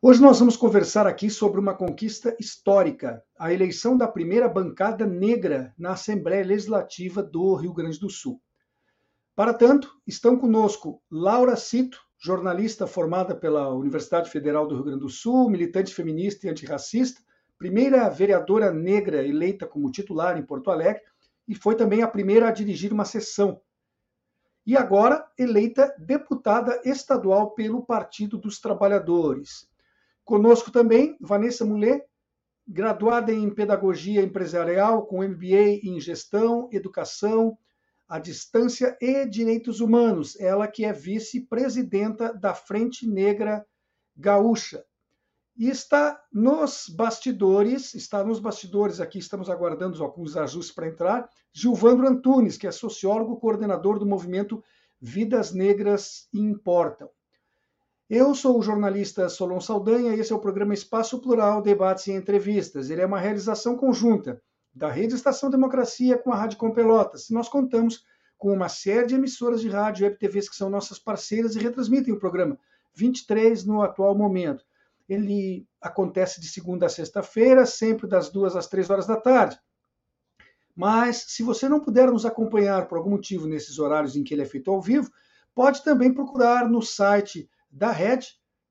Hoje nós vamos conversar aqui sobre uma conquista histórica, a eleição da primeira bancada negra na Assembleia Legislativa do Rio Grande do Sul. Para tanto, estão conosco Laura Cito, jornalista formada pela Universidade Federal do Rio Grande do Sul, militante feminista e antirracista, primeira vereadora negra eleita como titular em Porto Alegre e foi também a primeira a dirigir uma sessão. E agora eleita deputada estadual pelo Partido dos Trabalhadores. Conosco também Vanessa Mulher, graduada em Pedagogia Empresarial, com MBA em Gestão, Educação, à Distância e Direitos Humanos. Ela que é vice-presidenta da Frente Negra Gaúcha. E está nos bastidores, está nos bastidores aqui, estamos aguardando alguns ajustes para entrar, Gilvandro Antunes, que é sociólogo, coordenador do movimento Vidas Negras Importam. Eu sou o jornalista Solon Saldanha e esse é o programa Espaço Plural, Debates e Entrevistas. Ele é uma realização conjunta da Rede Estação Democracia com a Rádio Com Pelotas. Nós contamos com uma série de emissoras de rádio e TVs que são nossas parceiras e retransmitem o programa, 23 no atual momento. Ele acontece de segunda a sexta-feira, sempre das duas às três horas da tarde. Mas, se você não puder nos acompanhar por algum motivo nesses horários em que ele é feito ao vivo, pode também procurar no site da Red,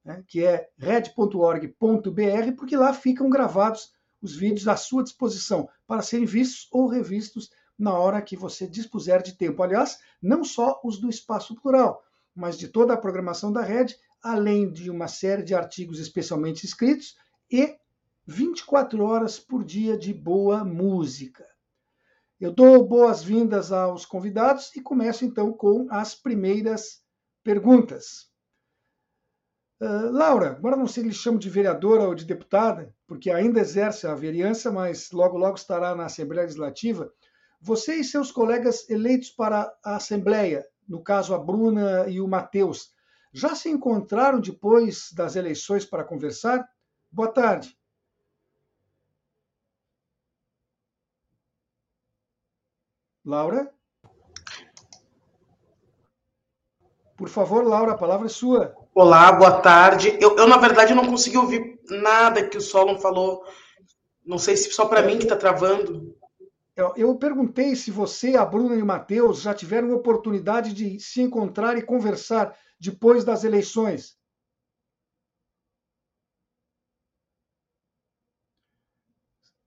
né, que é red.org.br, porque lá ficam gravados os vídeos à sua disposição para serem vistos ou revistos na hora que você dispuser de tempo. Aliás, não só os do Espaço Plural, mas de toda a programação da Red, além de uma série de artigos especialmente escritos e 24 horas por dia de boa música. Eu dou boas-vindas aos convidados e começo então com as primeiras perguntas. Uh, Laura, agora não sei se lhe chamo de vereadora ou de deputada, porque ainda exerce a vereança, mas logo logo estará na Assembleia Legislativa. Você e seus colegas eleitos para a Assembleia, no caso a Bruna e o Matheus, já se encontraram depois das eleições para conversar? Boa tarde. Laura? Por favor, Laura, a palavra é sua. Olá, boa tarde. Eu, eu na verdade, não consegui ouvir nada que o Solon falou. Não sei se só para mim que está travando. Eu, eu, perguntei se você, a Bruna e o Matheus já tiveram oportunidade de se encontrar e conversar depois das eleições.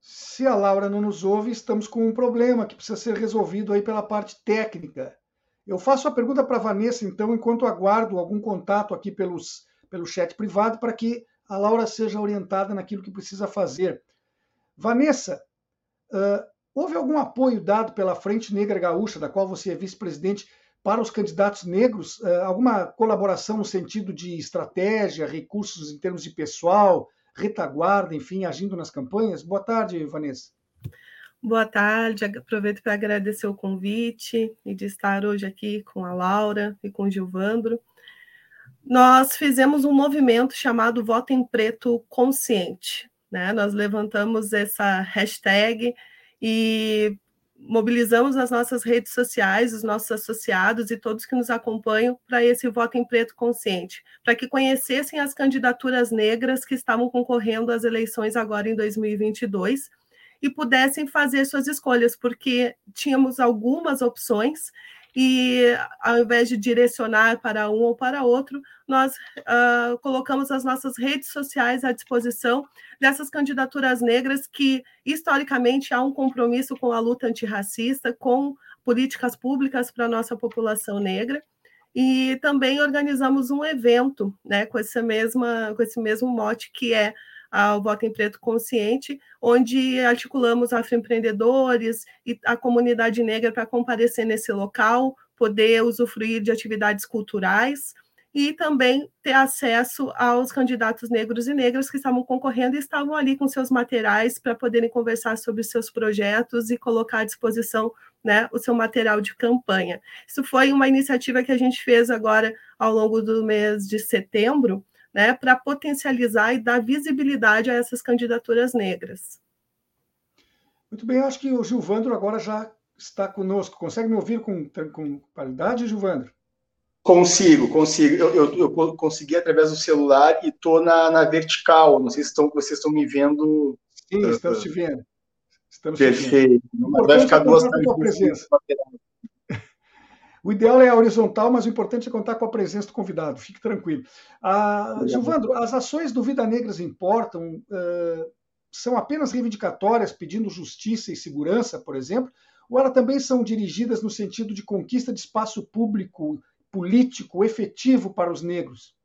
Se a Laura não nos ouve, estamos com um problema que precisa ser resolvido aí pela parte técnica. Eu faço a pergunta para a Vanessa, então, enquanto aguardo algum contato aqui pelos, pelo chat privado, para que a Laura seja orientada naquilo que precisa fazer. Vanessa, uh, houve algum apoio dado pela Frente Negra Gaúcha, da qual você é vice-presidente, para os candidatos negros? Uh, alguma colaboração no sentido de estratégia, recursos em termos de pessoal, retaguarda, enfim, agindo nas campanhas? Boa tarde, Vanessa. Boa tarde, aproveito para agradecer o convite e de estar hoje aqui com a Laura e com o Gilvandro. Nós fizemos um movimento chamado Voto em Preto Consciente. Né? Nós levantamos essa hashtag e mobilizamos as nossas redes sociais, os nossos associados e todos que nos acompanham para esse voto em preto consciente, para que conhecessem as candidaturas negras que estavam concorrendo às eleições agora em 2022 e pudessem fazer suas escolhas, porque tínhamos algumas opções e ao invés de direcionar para um ou para outro, nós uh, colocamos as nossas redes sociais à disposição dessas candidaturas negras que, historicamente, há um compromisso com a luta antirracista, com políticas públicas para a nossa população negra. E também organizamos um evento né, com, essa mesma, com esse mesmo mote, que é ao Voto em Preto Consciente, onde articulamos afroempreendedores e a comunidade negra para comparecer nesse local, poder usufruir de atividades culturais e também ter acesso aos candidatos negros e negras que estavam concorrendo e estavam ali com seus materiais para poderem conversar sobre seus projetos e colocar à disposição né, o seu material de campanha. Isso foi uma iniciativa que a gente fez agora ao longo do mês de setembro, né, para potencializar e dar visibilidade a essas candidaturas negras. Muito bem, acho que o Gilvandro agora já está conosco. Consegue me ouvir com, com qualidade, Gilvandro? Consigo, consigo. Eu, eu, eu consegui através do celular e estou na, na vertical. Não sei se estão, vocês estão me vendo. Sim, estamos te vendo. Estamos Perfeito. Mas vai ficar duas presença. O ideal é a horizontal, mas o importante é contar com a presença do convidado. Fique tranquilo. Ah, Gilvandro, as ações do Vida Negras Importam uh, são apenas reivindicatórias, pedindo justiça e segurança, por exemplo, ou elas também são dirigidas no sentido de conquista de espaço público político efetivo para os negros?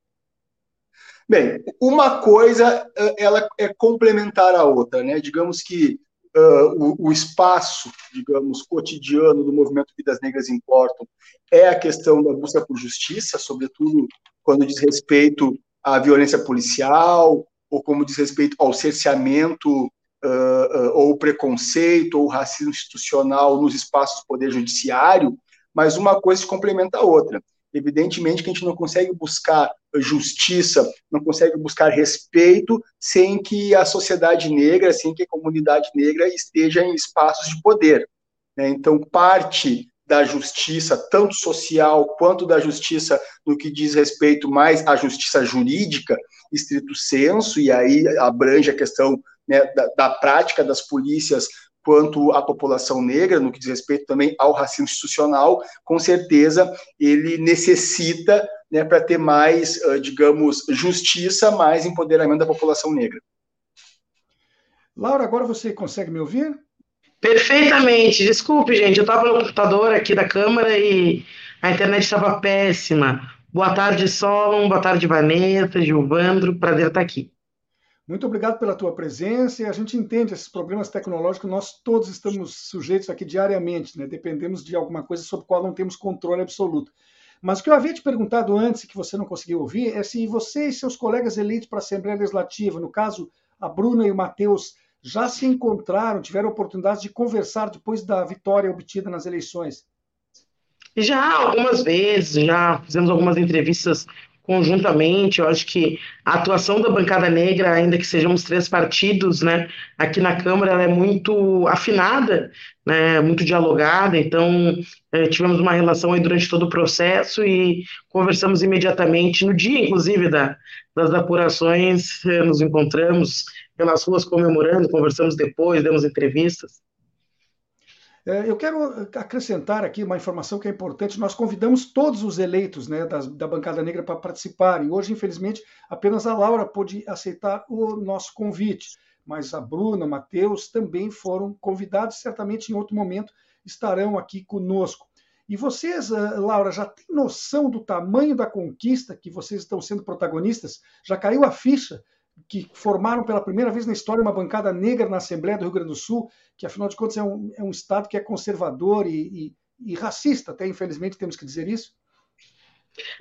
Bem, uma coisa ela é complementar à outra, né? Digamos que uh, o, o, espaço, digamos, cotidiano do movimento Vidas Negras Importam é a questão da busca por justiça, sobretudo quando diz respeito à violência policial ou como diz respeito ao cerceamento uh, uh, ou preconceito ou racismo institucional nos espaços do poder judiciário, mas uma coisa complementa a outra. Evidentemente que a gente não consegue buscar justiça, não consegue buscar respeito sem que a sociedade negra, sem que a comunidade negra esteja em espaços de poder. Né? Então, parte da justiça, tanto social quanto da justiça no que diz respeito mais à justiça jurídica, estrito senso, e aí abrange a questão né, da, da prática das polícias quanto à população negra, no que diz respeito também ao racismo institucional, com certeza ele necessita, né, para ter mais, digamos, justiça, mais empoderamento da população negra. Laura, agora você consegue me ouvir? Perfeitamente. Desculpe, gente, eu estava no computador aqui da Câmara e a internet estava péssima. Boa tarde, Solon. Boa tarde, Vanessa, Gilvandro. Prazer estar aqui. Muito obrigado pela tua presença e a gente entende esses problemas tecnológicos, nós todos estamos sujeitos aqui diariamente, né? dependemos de alguma coisa sobre a qual não temos controle absoluto. Mas o que eu havia te perguntado antes, que você não conseguiu ouvir, é se você e seus colegas eleitos para a Assembleia Legislativa, no caso a Bruna e o Matheus, já se encontraram, tiveram oportunidade de conversar depois da vitória obtida nas eleições. Já algumas vezes, já fizemos algumas entrevistas conjuntamente. Eu acho que a atuação da bancada negra, ainda que sejamos três partidos, né, aqui na Câmara, ela é muito afinada, né, muito dialogada. Então, é, tivemos uma relação aí durante todo o processo e conversamos imediatamente no dia, inclusive, da, das apurações, é, nos encontramos pelas ruas comemorando, conversamos depois, demos entrevistas. É, eu quero acrescentar aqui uma informação que é importante. Nós convidamos todos os eleitos né, da, da bancada negra para participarem. Hoje, infelizmente, apenas a Laura pôde aceitar o nosso convite, mas a Bruna, o Matheus também foram convidados. Certamente, em outro momento, estarão aqui conosco. E vocês, eh, Laura, já têm noção do tamanho da conquista que vocês estão sendo protagonistas? Já caiu a ficha que formaram pela primeira vez na história uma bancada negra na Assembleia do Rio Grande do Sul, que afinal de contas é um, é um Estado que é conservador e, e, e racista, até infelizmente temos que dizer isso?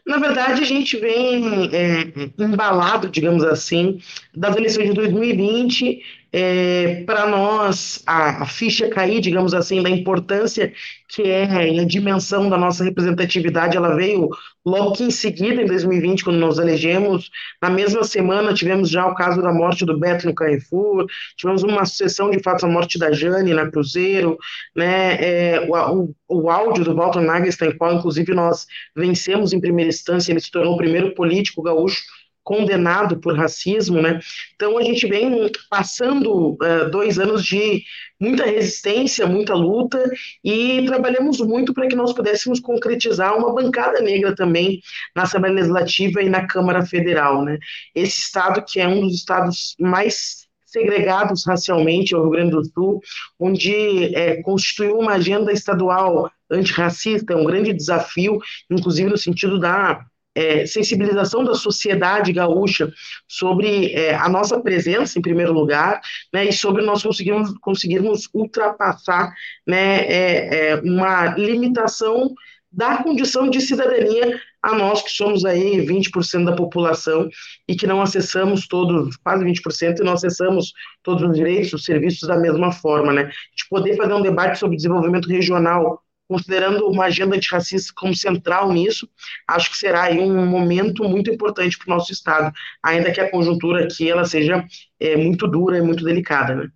Na verdade, a gente vem é, embalado, digamos assim, das eleições de 2020 é, para nós a, a, ficha cair, digamos assim, da importância que é a dimensão da nossa representatividade, ela veio logo que em seguida, em 2020, quando nos elegemos, na mesma semana tivemos já o caso da morte do Beto no Carrefour, tivemos uma sucessão de fatos, a morte da Jane na Cruzeiro, né, é, o, o, o, áudio do Walter Nagelstein, qual inclusive nós vencemos em primeira instância, ele se tornou o primeiro político gaúcho condenado por racismo, né? Então a gente vem passando uh, dois anos de muita resistência, muita luta e trabalhamos muito para que nós pudéssemos concretizar uma bancada negra também na Assembleia Legislativa e na Câmara Federal, né? Esse estado que é um dos estados mais segregados racialmente, é o Rio Grande do Sul, onde é, constituiu uma agenda estadual antirracista, é um grande desafio, inclusive no sentido da é, sensibilização da sociedade gaúcha sobre é, a nossa presença, em primeiro lugar, né, e sobre nós conseguirmos, conseguirmos ultrapassar né, é, é uma limitação dar condição de cidadania a nós que somos aí 20% da população e que não acessamos todos, quase 20%, e não acessamos todos os direitos, os serviços da mesma forma, né? De poder fazer um debate sobre desenvolvimento regional, considerando uma agenda antirracista como central nisso, acho que será um momento muito importante para o nosso Estado, ainda que a conjuntura aqui ela seja é, muito dura e muito delicada, né?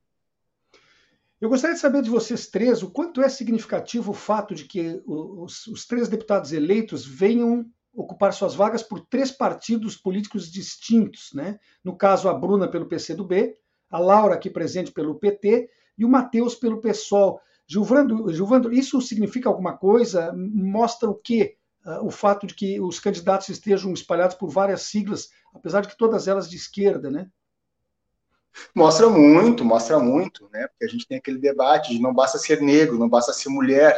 Eu gostaria de saber de vocês três o quanto é significativo o fato de que os, os três deputados eleitos venham ocupar suas vagas por três partidos políticos distintos, né? No caso, a Bruna pelo PCdoB, a Laura aqui presente pelo PT e o Matheus pelo PSOL. Gilvando, Gilvando, isso significa alguma coisa? Mostra o quê? Uh, o fato de que os candidatos estejam espalhados por várias siglas, apesar de que todas elas de esquerda, né? Mostra muito, mostra muito, né? Porque a gente tem aquele debate de não basta ser negro, não basta ser mulher,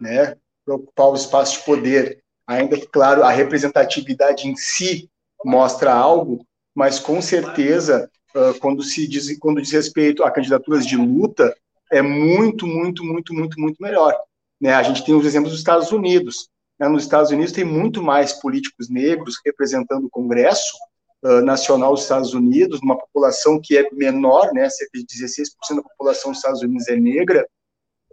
né? Para ocupar o espaço de poder. Ainda que, claro, a representatividade em si mostra algo, mas com certeza, quando se diz, quando diz respeito a candidaturas de luta, é muito, muito, muito, muito, muito melhor. Né? A gente tem os exemplos dos Estados Unidos. Né? Nos Estados Unidos tem muito mais políticos negros representando o Congresso nacional dos Estados Unidos, numa população que é menor, né, cerca de 16% da população dos Estados Unidos é negra,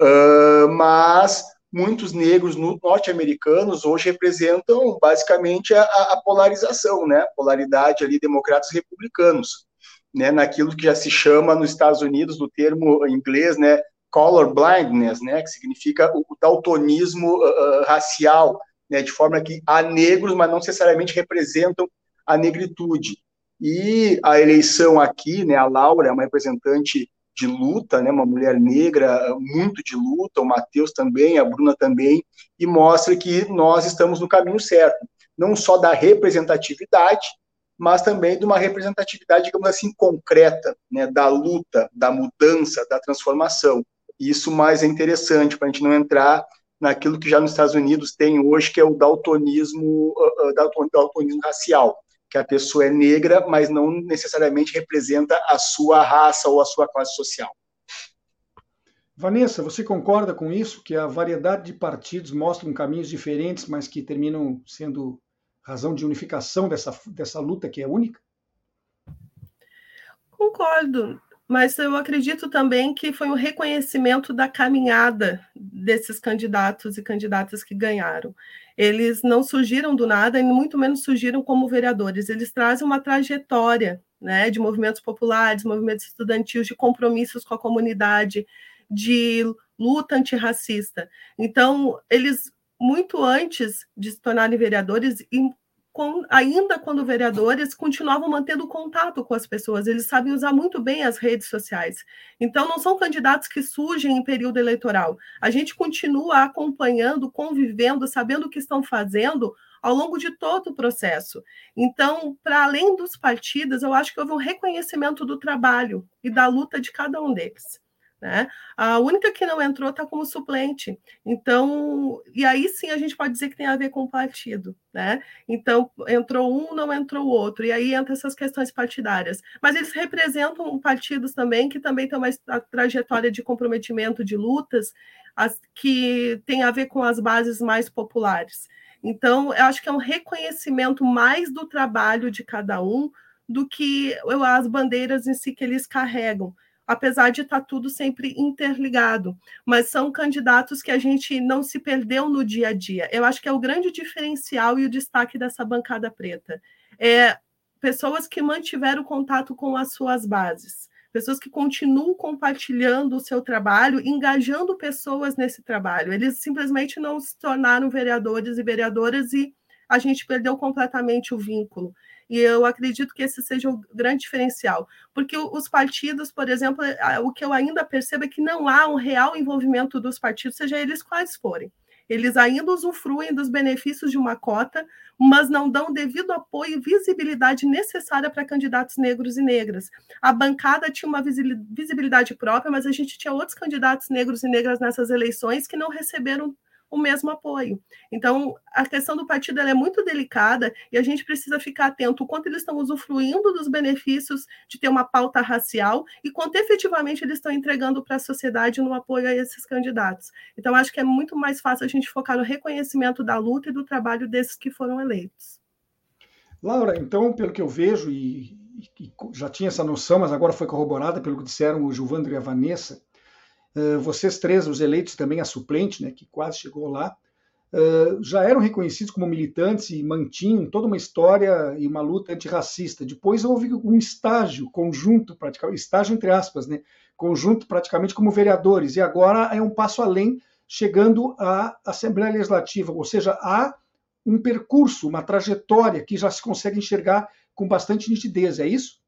uh, mas muitos negros norte-americanos hoje representam basicamente a, a, polarização, né, polaridade ali democratas e republicanos, né, naquilo que já se chama nos Estados Unidos do termo em inglês, né, color blindness, né, que significa o, o daltonismo uh, racial, né, de forma que há negros, mas não necessariamente representam a negritude. E a eleição aqui, né, a Laura é uma representante de luta, né, uma mulher negra muito de luta, o Matheus também, a Bruna também, e mostra que nós estamos no caminho certo, não só da representatividade, mas também de uma representatividade, digamos assim, concreta, né, da luta, da mudança, da transformação. Isso mais é interessante para a gente não entrar naquilo que já nos Estados Unidos tem hoje, que é o daltonismo, uh, uh, daltonismo racial que a pessoa é negra, mas não necessariamente representa a sua raça ou a sua classe social. Vanessa, você concorda com isso? Que a variedade de partidos mostram caminhos diferentes, mas que terminam sendo razão de unificação dessa, dessa luta que é única? Concordo mas eu acredito também que foi um reconhecimento da caminhada desses candidatos e candidatas que ganharam. Eles não surgiram do nada e muito menos surgiram como vereadores, eles trazem uma trajetória né, de movimentos populares, movimentos estudantis, de compromissos com a comunidade, de luta antirracista. Então, eles, muito antes de se tornarem vereadores, com, ainda quando vereadores, continuavam mantendo contato com as pessoas, eles sabem usar muito bem as redes sociais. Então, não são candidatos que surgem em período eleitoral. A gente continua acompanhando, convivendo, sabendo o que estão fazendo ao longo de todo o processo. Então, para além dos partidos, eu acho que houve um reconhecimento do trabalho e da luta de cada um deles. Né? A única que não entrou está como suplente. Então, e aí sim a gente pode dizer que tem a ver com o partido. Né? Então, entrou um, não entrou o outro. E aí entra essas questões partidárias. Mas eles representam partidos também que também têm uma trajetória de comprometimento de lutas as, que tem a ver com as bases mais populares. Então, eu acho que é um reconhecimento mais do trabalho de cada um do que as bandeiras em si que eles carregam apesar de estar tá tudo sempre interligado, mas são candidatos que a gente não se perdeu no dia a dia. Eu acho que é o grande diferencial e o destaque dessa bancada preta. É pessoas que mantiveram contato com as suas bases, pessoas que continuam compartilhando o seu trabalho, engajando pessoas nesse trabalho. Eles simplesmente não se tornaram vereadores e vereadoras e a gente perdeu completamente o vínculo. E eu acredito que esse seja o grande diferencial, porque os partidos, por exemplo, o que eu ainda percebo é que não há um real envolvimento dos partidos, seja eles quais forem. Eles ainda usufruem dos benefícios de uma cota, mas não dão devido apoio e visibilidade necessária para candidatos negros e negras. A bancada tinha uma visibilidade própria, mas a gente tinha outros candidatos negros e negras nessas eleições que não receberam o mesmo apoio. Então, a questão do partido é muito delicada e a gente precisa ficar atento quanto eles estão usufruindo dos benefícios de ter uma pauta racial e quanto efetivamente eles estão entregando para a sociedade no apoio a esses candidatos. Então, acho que é muito mais fácil a gente focar no reconhecimento da luta e do trabalho desses que foram eleitos. Laura, então, pelo que eu vejo, e, e já tinha essa noção, mas agora foi corroborada pelo que disseram o Gilvandro e a Vanessa, vocês três, os eleitos também a suplente, né, que quase chegou lá, uh, já eram reconhecidos como militantes e mantinham toda uma história e uma luta antirracista. Depois houve um estágio conjunto, praticamente, estágio entre aspas, né, conjunto praticamente como vereadores, e agora é um passo além, chegando à Assembleia Legislativa, ou seja, há um percurso, uma trajetória que já se consegue enxergar com bastante nitidez, é isso?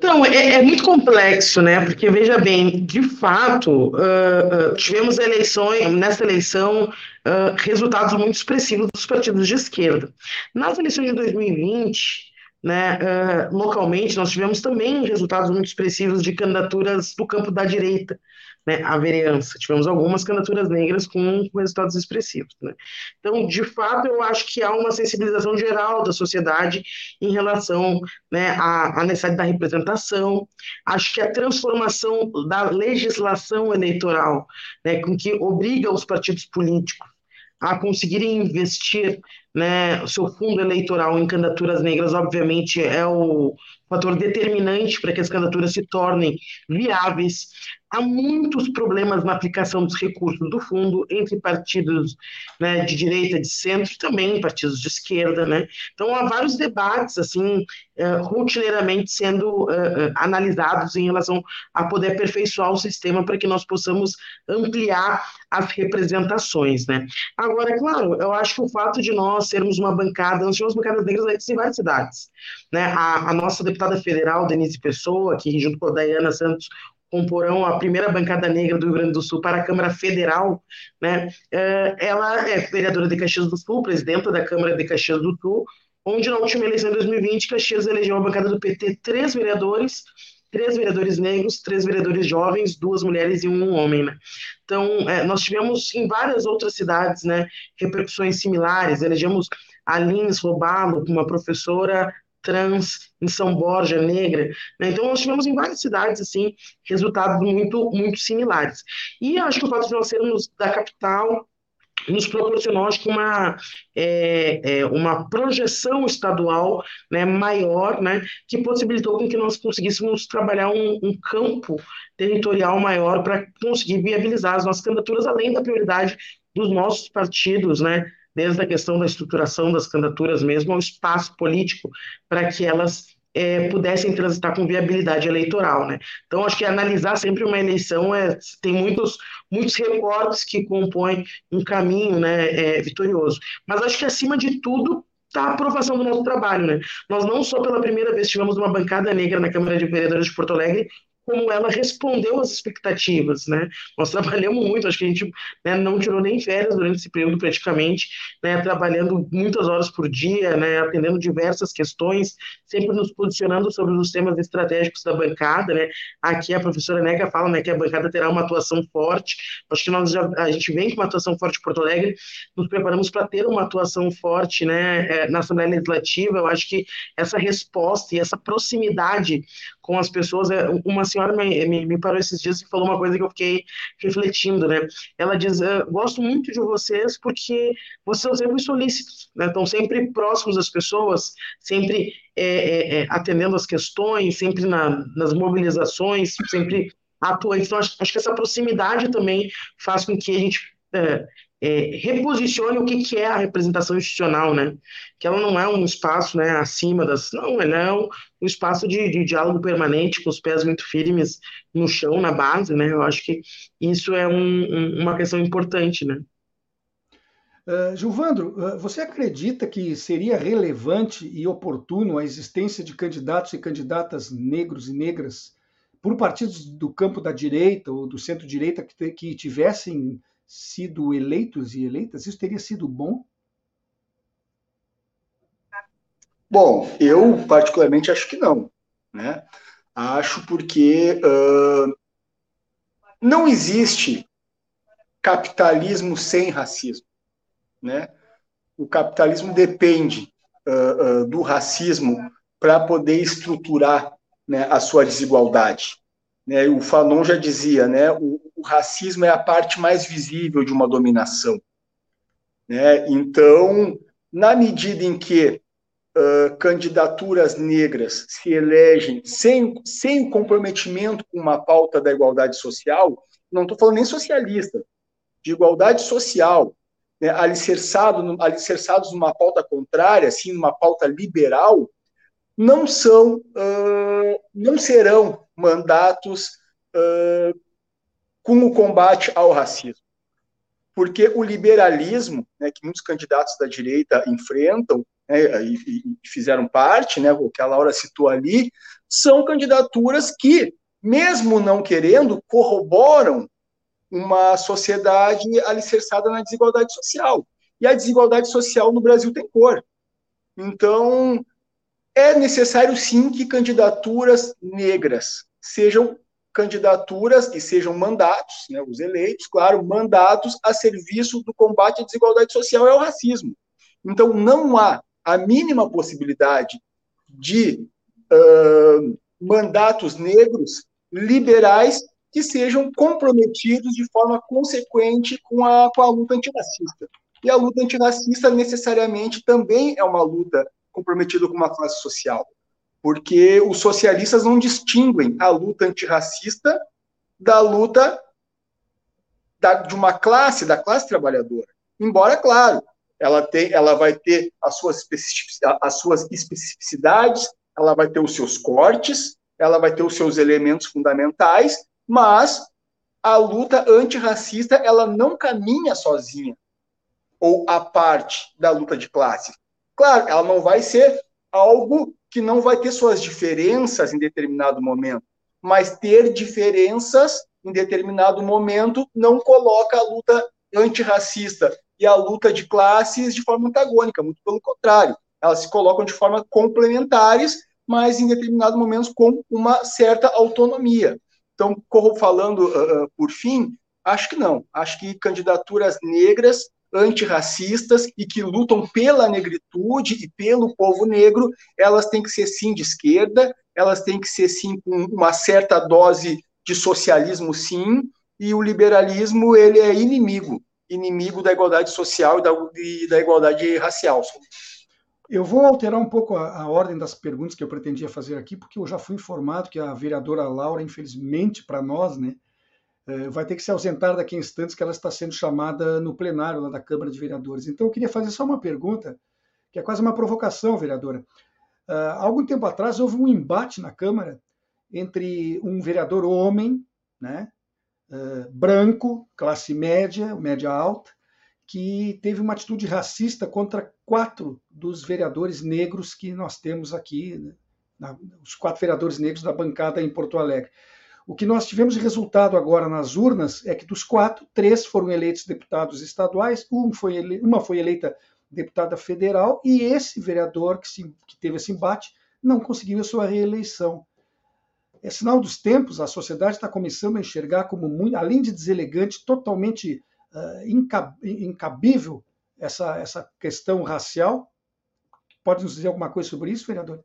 Então, é, é, muito complexo, né? Porque, veja bem, de fato, uh, uh, tivemos eleições, nessa eleição, uh, resultados muito expressivos dos partidos de esquerda. Nas eleições de 2020, né, localmente, nós tivemos também resultados muito expressivos de candidaturas do campo da direita né, a vereança. Tivemos algumas candidaturas negras com resultados expressivos. Né? Então, de fato, eu acho que há uma sensibilização geral da sociedade em relação né, à, à necessidade da representação. Acho que a transformação da legislação eleitoral, né, com que obriga os partidos políticos a conseguirem investir né, o seu fundo eleitoral em candidaturas negras, obviamente, é o fator determinante para que as candidaturas se tornem viáveis. Há muitos problemas na aplicação dos recursos do fundo entre partidos né, de direita, de centro, e também partidos de esquerda, né? Então há vários debates assim uh, rotineiramente sendo uh, analisados em relação a poder aperfeiçoar o sistema para que nós possamos ampliar as representações, né? Agora, é claro, eu acho que o fato de nós sermos uma bancada, nós tivemos bancadas negras em várias cidades, né? A, a nossa deputada federal, Denise Pessoa, que junto com a Dayana Santos comporão a primeira bancada negra do Rio Grande do Sul para a Câmara Federal, né? Eh, ela é vereadora de Caxias do Sul, presidenta da Câmara de Caxias do Sul, onde na última eleição de 2020, Caxias elegeu a bancada do PT três vereadores, três vereadores negros, três vereadores jovens, duas mulheres e um homem, né? Então, é, nós tivemos em várias outras cidades, né, repercussões similares, elegemos a Lins Robalo, uma professora trans em São Borja, negra. Né? Então, nós tivemos em várias cidades, assim, resultados muito, muito similares. E acho que o fato nós sermos da capital nos proporcionou, acho que, uma, é, é, uma projeção estadual né, maior, né, que possibilitou com que nós conseguíssemos trabalhar um, um campo territorial maior para conseguir viabilizar as nossas candidaturas, além da prioridade dos nossos partidos, né, desde a questão da estruturação das candidaturas mesmo, ao espaço político para que elas é, pudessem transitar com viabilidade eleitoral, né? Então, acho que analisar sempre uma eleição é, tem muitos, muitos recortes que compõem um caminho né, é, vitorioso. Mas acho que, acima de tudo, está a aprovação do nosso trabalho, né? Nós não só pela primeira vez tivemos uma bancada negra na Câmara de Vereadores de Porto Alegre, como ela respondeu às expectativas, né? Nós trabalhamos muito, acho que a gente né, não tirou nem férias durante esse período praticamente, né, trabalhando muitas horas por dia, né, atendendo diversas questões, sempre nos posicionando sobre os temas estratégicos da bancada, né? Aqui a professora Neca fala, né, que a bancada terá uma atuação forte. Acho que nós já a gente vem com uma atuação forte em Porto Alegre, nos preparamos para ter uma atuação forte, né, é, na Assembleia Legislativa. Eu acho que essa resposta e essa proximidade com as pessoas é uma senhora me, me, me, parou esses dias e falou uma coisa que eu fiquei refletindo, né? Ela diz: gosto muito de vocês porque vocês são sempre solícitos, né? Estão sempre próximos das pessoas, sempre é, é, é, atendendo as questões, sempre na, nas mobilizações, sempre atuando. Então, acho, acho, que essa proximidade também faz com que a gente é, é, reposicione o que, que é a representação institucional, né? Que ela não é um espaço né, acima das. Não, ela é um, um espaço de, de, diálogo permanente, com os pés muito firmes no chão, na base, né? Eu acho que isso é um, um, uma questão importante, né? Uh, Gilvandro, uh, você acredita que seria relevante e oportuno a existência de candidatos e candidatas negros e negras por partidos do campo da direita ou do centro-direita que, que tivessem sido eleitos e eleitas, isso teria sido bom? Bom, eu particularmente acho que não. Né? Acho porque uh, não existe capitalismo sem racismo. Né? O capitalismo depende uh, uh, do racismo para poder estruturar né, a sua desigualdade. Né? O Fanon já dizia, né, o, o, racismo é a parte mais visível de uma dominação. Né? Então, na medida em que uh, candidaturas negras se elegem sem, sem comprometimento com uma pauta da igualdade social, não estou falando nem socialista, de igualdade social, né, alicerçado, alicerçados numa pauta contrária, assim, numa pauta liberal, não são, uh, não serão mandatos uh, com o combate ao racismo. Porque o liberalismo, né, que muitos candidatos da direita enfrentam, né, e, e, fizeram parte, né, o que a Laura citou ali, são candidaturas que, mesmo não querendo, corroboram uma sociedade alicerçada na desigualdade social. E a desigualdade social no Brasil tem cor. Então, é necessário sim que candidaturas negras sejam candidaturas e sejam mandatos, né, os eleitos, claro, mandatos a serviço do combate à desigualdade social e ao racismo. Então, não há a mínima possibilidade de uh, mandatos negros liberais que sejam comprometidos de forma consequente com a, com a luta antirracista. E a luta antirracista necessariamente também é uma luta comprometida com uma classe social, porque os socialistas não distinguem a luta antirracista da luta da, de uma classe, da classe trabalhadora. Embora, claro, ela, tem, ela vai ter as suas, as suas especificidades, ela vai ter os seus cortes, ela vai ter os seus elementos fundamentais, mas a luta antirracista ela não caminha sozinha ou a parte da luta de classe. Claro, ela não vai ser algo que não vai ter suas diferenças em determinado momento, mas ter diferenças em determinado momento não coloca a luta antirracista e a luta de classes de forma antagônica, muito pelo contrário. Elas se colocam de forma complementares, mas em determinado momento com uma certa autonomia. Então, falando uh, por fim, acho que não. Acho que candidaturas negras, antirracistas e que lutam pela negritude e pelo povo negro, elas têm que ser sim de esquerda, elas têm que ser sim com uma certa dose de socialismo, sim, e o liberalismo ele é inimigo, inimigo da igualdade social e da, e da igualdade racial. Eu vou alterar um pouco a, a, ordem das perguntas que eu pretendia fazer aqui, porque eu já fui informado que a vereadora Laura, infelizmente para nós, né, vai ter que se ausentar daqui a instantes, que ela está sendo chamada no plenário lá da Câmara de Vereadores. Então eu queria fazer só uma pergunta, que é quase uma provocação, vereadora. Há algum tempo atrás houve um embate na Câmara entre um vereador homem, né, uh, branco, classe média, média alta, que teve uma atitude racista contra quatro dos vereadores negros que nós temos aqui, né, os quatro vereadores negros da bancada em Porto Alegre. O que nós tivemos de resultado agora nas urnas é que dos quatro, três foram eleitos deputados estaduais, um foi ele... uma foi eleita deputada federal e esse vereador que, se... que teve esse embate não conseguiu a sua reeleição. É sinal dos tempos, a sociedade está começando a enxergar como, muito, além de deselegante, totalmente uh, incabível essa, essa questão racial? Pode nos dizer alguma coisa sobre isso, vereador?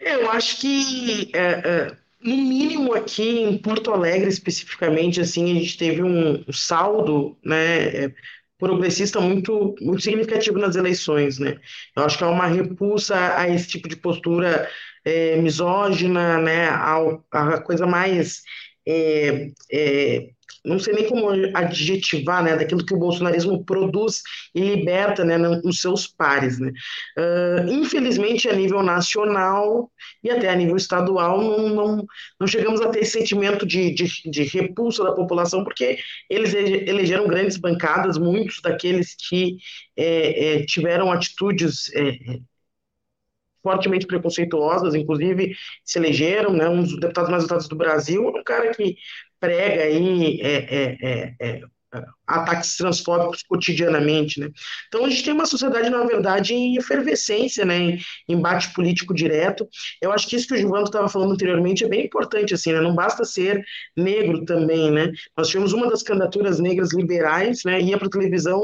Eu acho que, é, é, no mínimo aqui em Porto Alegre especificamente, assim, a gente teve um saldo, né, é, progressista muito, muito significativo nas eleições, né? Eu acho que há uma repulsa a esse tipo de postura é, misógina, né, a, a coisa mais é, é, não sei nem como adjetivar, né, daquilo que o bolsonarismo produz e liberta, né, nos seus pares, né. Uh, infelizmente, a nível nacional e até a nível estadual, não, não, não chegamos a ter esse sentimento de, de, de repulsa da população, porque eles elegeram grandes bancadas, muitos daqueles que é, é, tiveram atitudes é, fortemente preconceituosas, inclusive se elegeram, né, um dos deputados mais votados do Brasil, um cara que prega aí é, é, é, é ataques transfóbicos cotidianamente, né? Então a gente tem uma sociedade, na verdade, em efervescência, né? Em embate político direto. Eu acho que isso que o Gilvando estava falando anteriormente é bem importante, assim, né? Não basta ser negro também, né? Nós tivemos uma das candidaturas negras liberais, né? Ia para televisão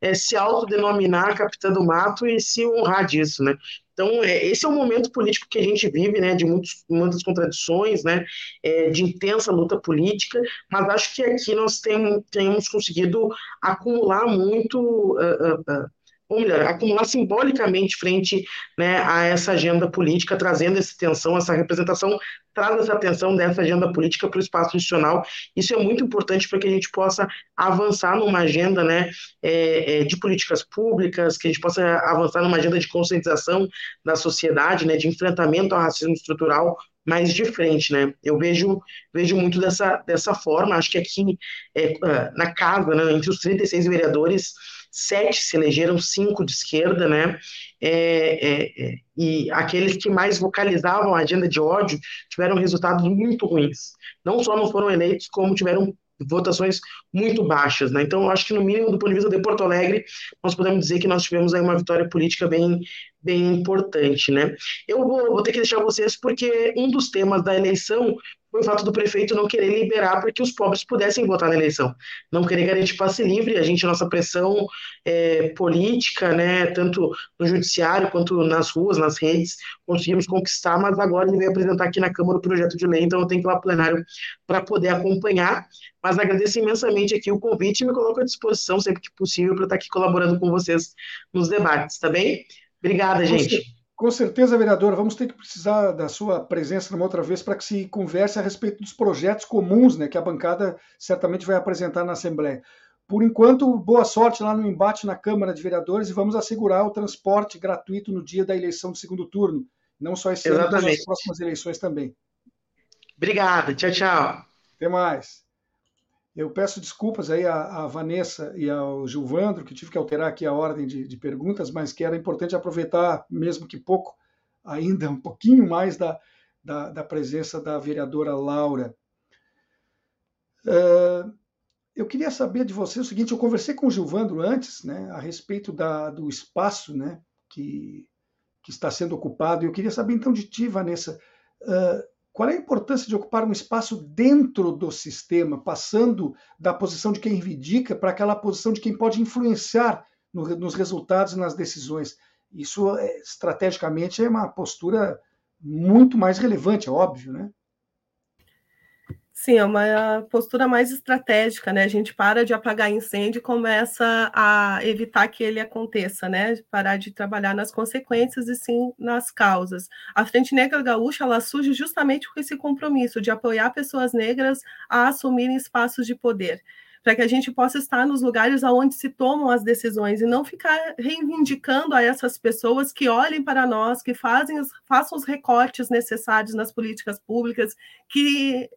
é, se autodenominar capitã do mato e se honrar disso, né? Então, é, esse é o momento político que a gente vive, né, de muitos, muitas contradições, né, é, de intensa luta política, mas acho que aqui nós temos, temos conseguido acumular muito uh, uh, uh, ou melhor, acumular simbolicamente frente né, a essa agenda política, trazendo essa tensão, essa representação traz essa atenção dessa agenda política para o espaço institucional. Isso é muito importante para que a gente possa avançar numa agenda né, é, é, de políticas públicas, que a gente possa avançar numa agenda de conscientização da sociedade, né, de enfrentamento ao racismo estrutural, mais de frente, né? Eu vejo, vejo muito dessa, dessa forma. Acho que aqui é, na casa, né, entre os 36 vereadores, sete se elegeram, cinco de esquerda, né? É, é, é, e aqueles que mais vocalizavam a agenda de ódio tiveram resultados muito ruins. Não só não foram eleitos, como tiveram votações muito baixas, né? Então, acho que no mínimo do ponto de vista de Porto Alegre, nós podemos dizer que nós tivemos aí uma vitória política bem, bem importante, né? Eu vou, vou ter que deixar vocês porque um dos temas da eleição foi o fato do prefeito não querer liberar para que os pobres pudessem votar na eleição, não querer garantir passe livre. A gente, nossa pressão é, política, né, tanto no judiciário quanto nas ruas, nas redes, conseguimos conquistar, mas agora ele veio apresentar aqui na Câmara o projeto de lei, então eu tenho que ir lá plenário para poder acompanhar. Mas agradeço imensamente aqui o convite e me coloco à disposição sempre que possível para estar aqui colaborando com vocês nos debates, tá bem? Obrigada, gente. Com certeza, vereador, vamos ter que precisar da sua presença numa outra vez para que se converse a respeito dos projetos comuns né, que a bancada certamente vai apresentar na Assembleia. Por enquanto, boa sorte lá no embate na Câmara de Vereadores e vamos assegurar o transporte gratuito no dia da eleição do segundo turno. Não só esse Exatamente. ano, mas nas próximas eleições também. Obrigado, tchau, tchau. Até mais. Eu peço desculpas aí à, Vanessa e ao Gilvandro, que tive que alterar aqui a ordem de, de, perguntas, mas que era importante aproveitar, mesmo que pouco, ainda um pouquinho mais da, da, da presença da vereadora Laura. Uh, eu queria saber de você o seguinte: eu conversei com o Gilvandro antes, né, a respeito da, do espaço, né, que, que está sendo ocupado. E eu queria saber então de ti, Vanessa. Uh, qual é a importância de ocupar um espaço dentro do sistema, passando da posição de quem reivindica para aquela posição de quem pode influenciar no, nos resultados e nas decisões? Isso, é, estrategicamente, é uma postura muito mais relevante, é óbvio, né? Sim, é uma postura mais estratégica, né? A gente para de apagar incêndio e começa a evitar que ele aconteça, né? Parar de trabalhar nas consequências e sim nas causas. A Frente Negra Gaúcha, ela surge justamente com esse compromisso de apoiar pessoas negras a assumirem espaços de poder para que a gente possa estar nos lugares aonde se tomam as decisões e não ficar reivindicando a essas pessoas que olhem para nós, que fazem, façam os recortes necessários nas políticas públicas, que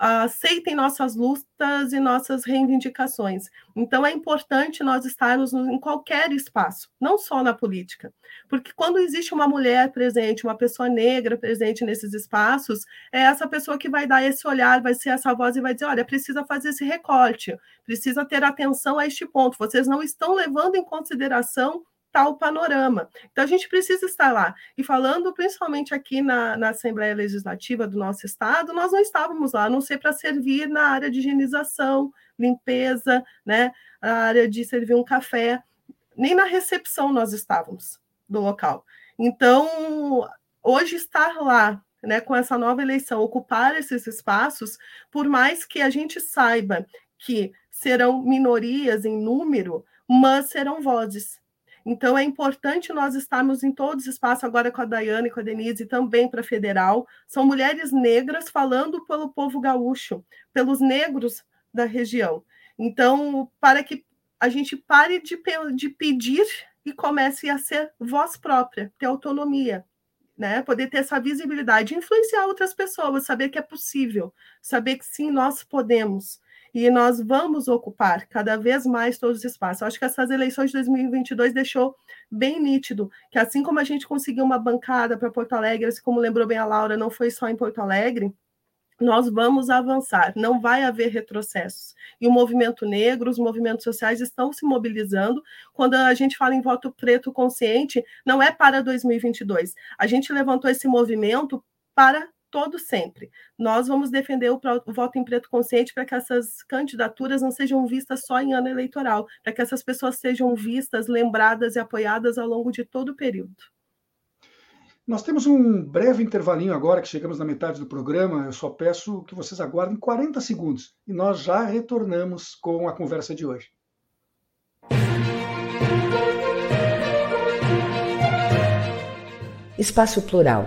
aceitem nossas lutas e nossas reivindicações. Então, é importante nós estarmos em qualquer espaço, não só na política, porque quando existe uma mulher presente, uma pessoa negra presente nesses espaços, é essa pessoa que vai dar esse olhar, vai ser essa voz e vai dizer: olha, precisa fazer esse recorte, precisa ter atenção a este ponto, vocês não estão levando em consideração tal panorama. Então, a gente precisa estar lá. E falando principalmente aqui na, na Assembleia Legislativa do nosso Estado, nós não estávamos lá, a não ser para servir na área de higienização, limpeza, né, a área de servir um café, nem na recepção nós estávamos do local. Então, hoje estar lá, né, com essa nova eleição, ocupar esses espaços, por mais que a gente saiba que serão minorias em número, mas serão vozes. Então, é importante nós estarmos em todos os espaços, agora com a Daiane com a Denise, e também para a federal. São mulheres negras falando pelo povo gaúcho, pelos negros da região. Então, para que a gente pare de, de pedir e comece a ser voz própria, ter autonomia, né? Poder ter essa visibilidade, influenciar outras pessoas, saber que é possível, saber que sim, nós podemos e nós vamos ocupar cada vez mais todos os espaços. acho que essas eleições de 2022 deixou bem nítido que assim como a gente conseguiu uma bancada para Porto Alegre, assim como lembrou bem a Laura, não foi só em Porto Alegre, nós vamos avançar, não vai haver retrocessos. E o movimento negro, os movimentos sociais estão se mobilizando. Quando a gente fala em voto preto consciente, não é para 2022. A gente levantou esse movimento para todo sempre. Nós vamos defender o, o voto em preto consciente para que essas candidaturas não sejam vistas só em ano eleitoral, para que essas pessoas sejam vistas, lembradas e apoiadas ao longo de todo o período. Nós temos um breve intervalinho agora, que chegamos na metade do programa. Eu só peço que vocês aguardem 40 segundos e nós já retornamos com a conversa de hoje. Espaço Plural,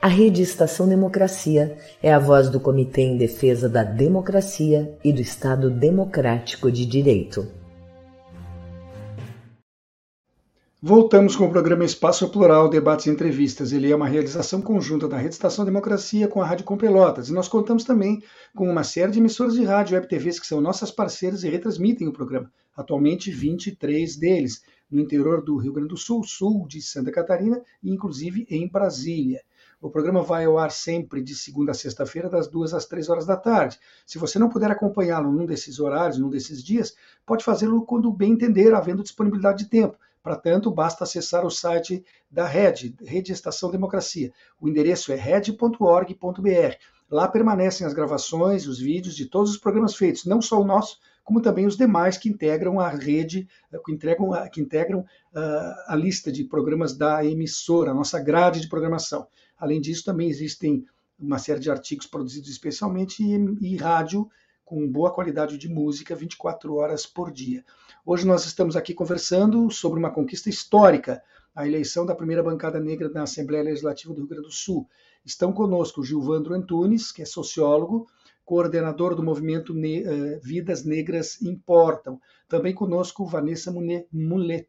A Rede Estação Democracia é a voz do Comitê em Defesa da Democracia e do Estado Democrático de Direito. Voltamos com o programa Espaço Plural, debates e entrevistas. Ele é uma realização conjunta da Rede Estação Democracia com a Rádio Com Pelotas. E nós contamos também com uma série de emissoras de rádio e web TVs que são nossas parceiras e retransmitem o programa. Atualmente, 23 deles, no interior do Rio Grande do Sul, sul de Santa Catarina e inclusive em Brasília. O programa vai ao ar sempre de segunda a sexta-feira, das duas às três horas da tarde. Se você não puder acompanhá-lo num desses horários, num desses dias, pode fazê-lo quando bem entender, havendo disponibilidade de tempo. Para tanto, basta acessar o site da Rede, Rede Estação Democracia. O endereço é red.org.br. Lá permanecem as gravações, os vídeos de todos os programas feitos, não só o nosso, como também os demais que integram a rede, que, entregam, que integram uh, a lista de programas da emissora, a nossa grade de programação. Além disso, também existem uma série de artigos produzidos especialmente e, rádio com boa qualidade de música 24 horas por dia. Hoje nós estamos aqui conversando sobre uma conquista histórica, a eleição da primeira bancada negra na Assembleia Legislativa do Rio Grande do Sul. Estão conosco Gilvandro Antunes, que é sociólogo, coordenador do movimento ne uh, Vidas Negras Importam. Também conosco Vanessa Mulet,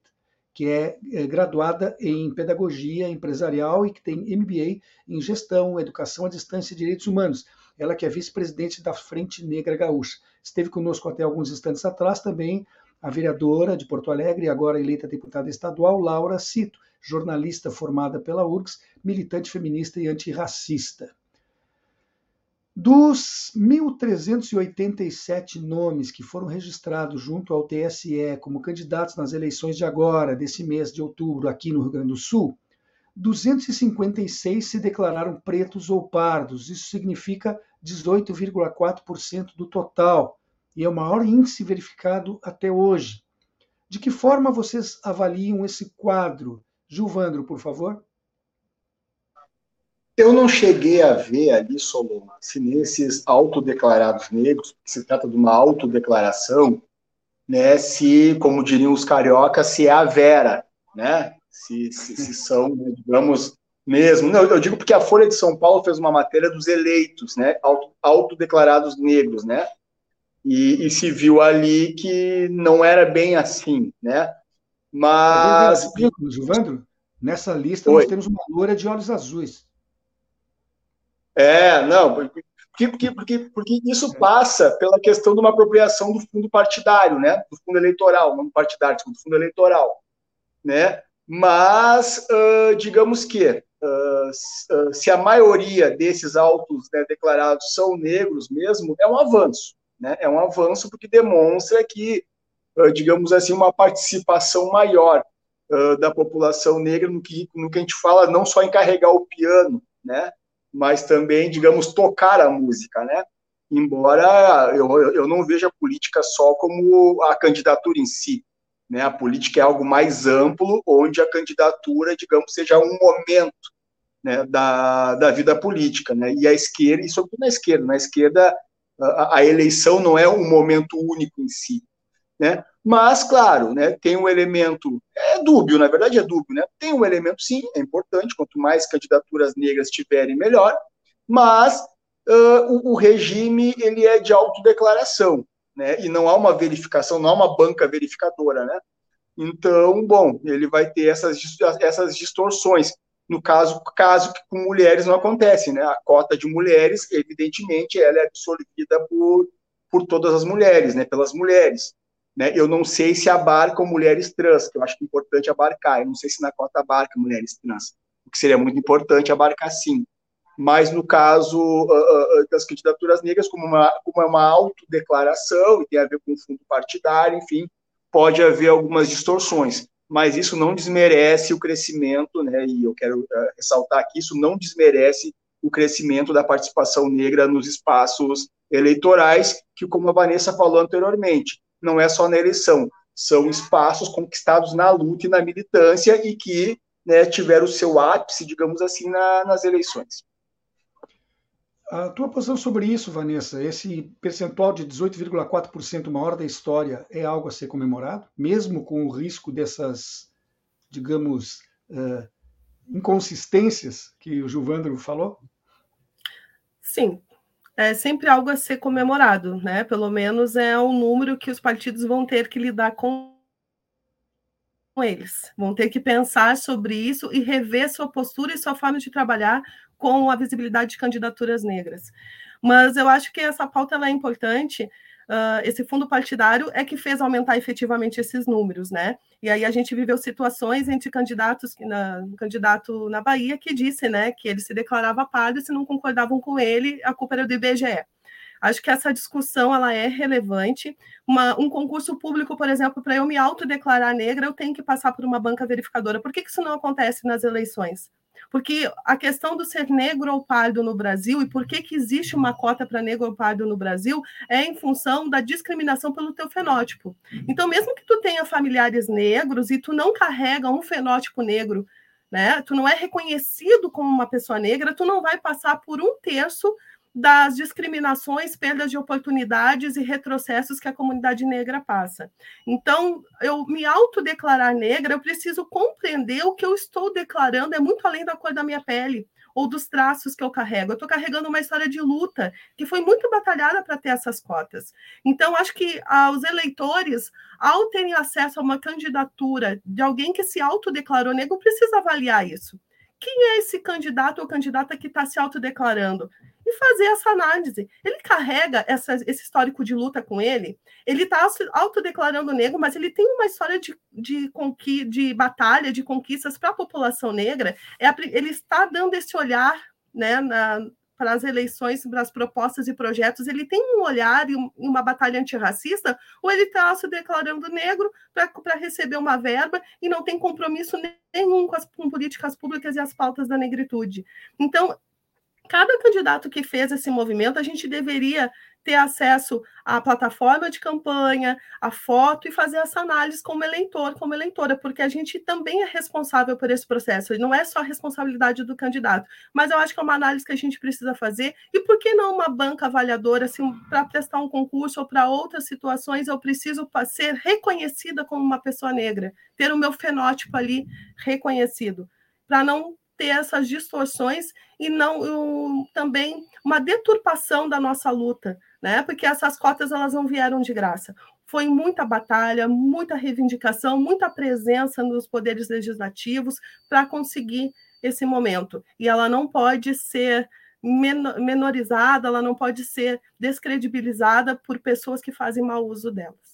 que é, é graduada em Pedagogia Empresarial e que tem MBA em Gestão, Educação à Distância e Direitos Humanos ela que é vice-presidente da Frente Negra Gaúcha. Esteve conosco até alguns instantes atrás também a vereadora de Porto Alegre e agora eleita deputada estadual, Laura Cito, jornalista formada pela URGS, militante feminista e antirracista. Dos 1.387 nomes que foram registrados junto ao TSE como candidatos nas eleições de agora, desse mês de outubro, aqui no Rio Grande do Sul, 256 se declararam pretos ou pardos. Isso significa 18,4% do total, e é o maior índice verificado até hoje. De que forma vocês avaliam esse quadro? Gilvandro, por favor. Eu não cheguei a ver ali, Solon, se nesses autodeclarados negros, que se trata de uma autodeclaração, né, se, como diriam os cariocas, se é a Vera, né? Se, se, se são, né, digamos, mesmo. Não, eu digo porque a Folha de São Paulo fez uma matéria dos eleitos, né? Auto, autodeclarados negros, né? E, e, se viu ali que não era bem assim, né? Mas. Gilvandro, nessa lista Oi. nós temos uma loura de olhos azuis. É, não, porque, porque, porque, porque isso passa pela questão de uma apropriação do fundo partidário, né? Do fundo eleitoral, não partidário, do fundo eleitoral, né? Mas, uh, digamos que uh, se a maioria desses autos né, declarados são negros mesmo, é um avanço. Né? É um avanço porque demonstra que, uh, digamos assim, uma participação maior da população negra no que, no que a gente fala, não só em carregar o piano, né? Mas também, digamos, tocar a música. Né? Embora eu, eu não veja a política só como a candidatura em si, né? A política é algo mais amplo, onde a candidatura, digamos, seja um momento né, da, da vida política. Né? E a esquerda, e sobretudo na esquerda, na esquerda a, a eleição não é um momento único em si. Né? Mas, claro, né, tem um elemento, é dúbio, na verdade é dúbio, né? tem um elemento, sim, é importante, quanto mais candidaturas negras tiverem, melhor, mas uh, o, o, regime ele é de autodeclaração, né? E não há uma verificação, não há uma banca verificadora, né? Então, bom, ele vai ter essas, essas distorções. No caso, caso que com mulheres não acontece, né? A cota de mulheres, evidentemente, ela é absorvida por, por todas as mulheres, né? Pelas mulheres. Né? Eu não sei se abarcam mulheres trans, que eu acho que é importante abarcar. Eu não sei se na cota abarca mulheres trans, o que seria muito importante abarcar sim mas no caso uh, uh, das candidaturas negras, como uma, como é uma autodeclaração e tem a ver com o fundo partidário, enfim, pode haver algumas distorções, mas isso não desmerece o crescimento, né, e eu quero uh, ressaltar que isso não desmerece o crescimento da participação negra nos espaços eleitorais, que, como a Vanessa falou anteriormente, não é só na eleição, são espaços conquistados na luta e na militância e que né, tiveram o seu ápice, digamos assim, na, nas eleições. A tua posição sobre isso, Vanessa, esse percentual de 18,4% maior da história é algo a ser comemorado, mesmo com o risco dessas, digamos, uh, inconsistências que o Juvandro falou? Sim, é sempre algo a ser comemorado, né? Pelo menos é um número que os partidos vão ter que lidar com eles. Vão ter que pensar sobre isso e rever sua postura e sua forma de trabalhar com a visibilidade de candidaturas negras. Mas eu acho que essa pauta é importante. Uh, esse fundo partidário é que fez aumentar efetivamente esses números, né? E aí a gente viveu situações entre candidatos, na, candidato na Bahia que disse, né, que ele se declarava pardo e se não concordavam com ele, a culpa era do IBGE. Acho que essa discussão ela é relevante. Uma, um concurso público, por exemplo, para eu me autodeclarar negra, eu tenho que passar por uma banca verificadora. Por que, que isso não acontece nas eleições? Porque a questão do ser negro ou pardo no Brasil e por que, que existe uma cota para negro ou pardo no Brasil é em função da discriminação pelo teu fenótipo. Então, mesmo que tu tenha familiares negros e tu não carrega um fenótipo negro, né, tu não é reconhecido como uma pessoa negra, tu não vai passar por um terço das discriminações, perdas de oportunidades e retrocessos que a comunidade negra passa. Então, eu me autodeclarar negra, eu preciso compreender o que eu estou declarando é muito além da cor da minha pele ou dos traços que eu carrego. Eu estou carregando uma história de luta que foi muito batalhada para ter essas cotas. Então, acho que ah, os eleitores, ao terem acesso a uma candidatura de alguém que se autodeclarou negro, precisa avaliar isso. Quem é esse candidato ou candidata que está se autodeclarando? E fazer essa análise. Ele carrega essa, esse histórico de luta com ele, ele está autodeclarando negro, mas ele tem uma história de, de, conqui, de batalha, de conquistas para a população negra. É ele está dando esse olhar né, para as eleições, para as propostas e projetos, ele tem um olhar e uma batalha antirracista, ou ele está se declarando negro para receber uma verba e não tem compromisso nenhum com as com políticas públicas e as pautas da negritude. Então, cada candidato que fez esse movimento, a gente deveria ter acesso à plataforma de campanha, à foto e fazer essa análise como eleitor, como eleitora, porque a gente também é responsável por esse processo, não é só a responsabilidade do candidato, mas eu acho que é uma análise que a gente precisa fazer, e por que não uma banca avaliadora, assim, para prestar um concurso ou para outras situações, eu preciso ser reconhecida como uma pessoa negra, ter o meu fenótipo ali reconhecido, para não ter essas distorções e não também uma deturpação da nossa luta, né? Porque essas cotas elas não vieram de graça. Foi muita batalha, muita reivindicação, muita presença nos poderes legislativos para conseguir esse momento. E ela não pode ser menorizada, ela não pode ser descredibilizada por pessoas que fazem mau uso delas.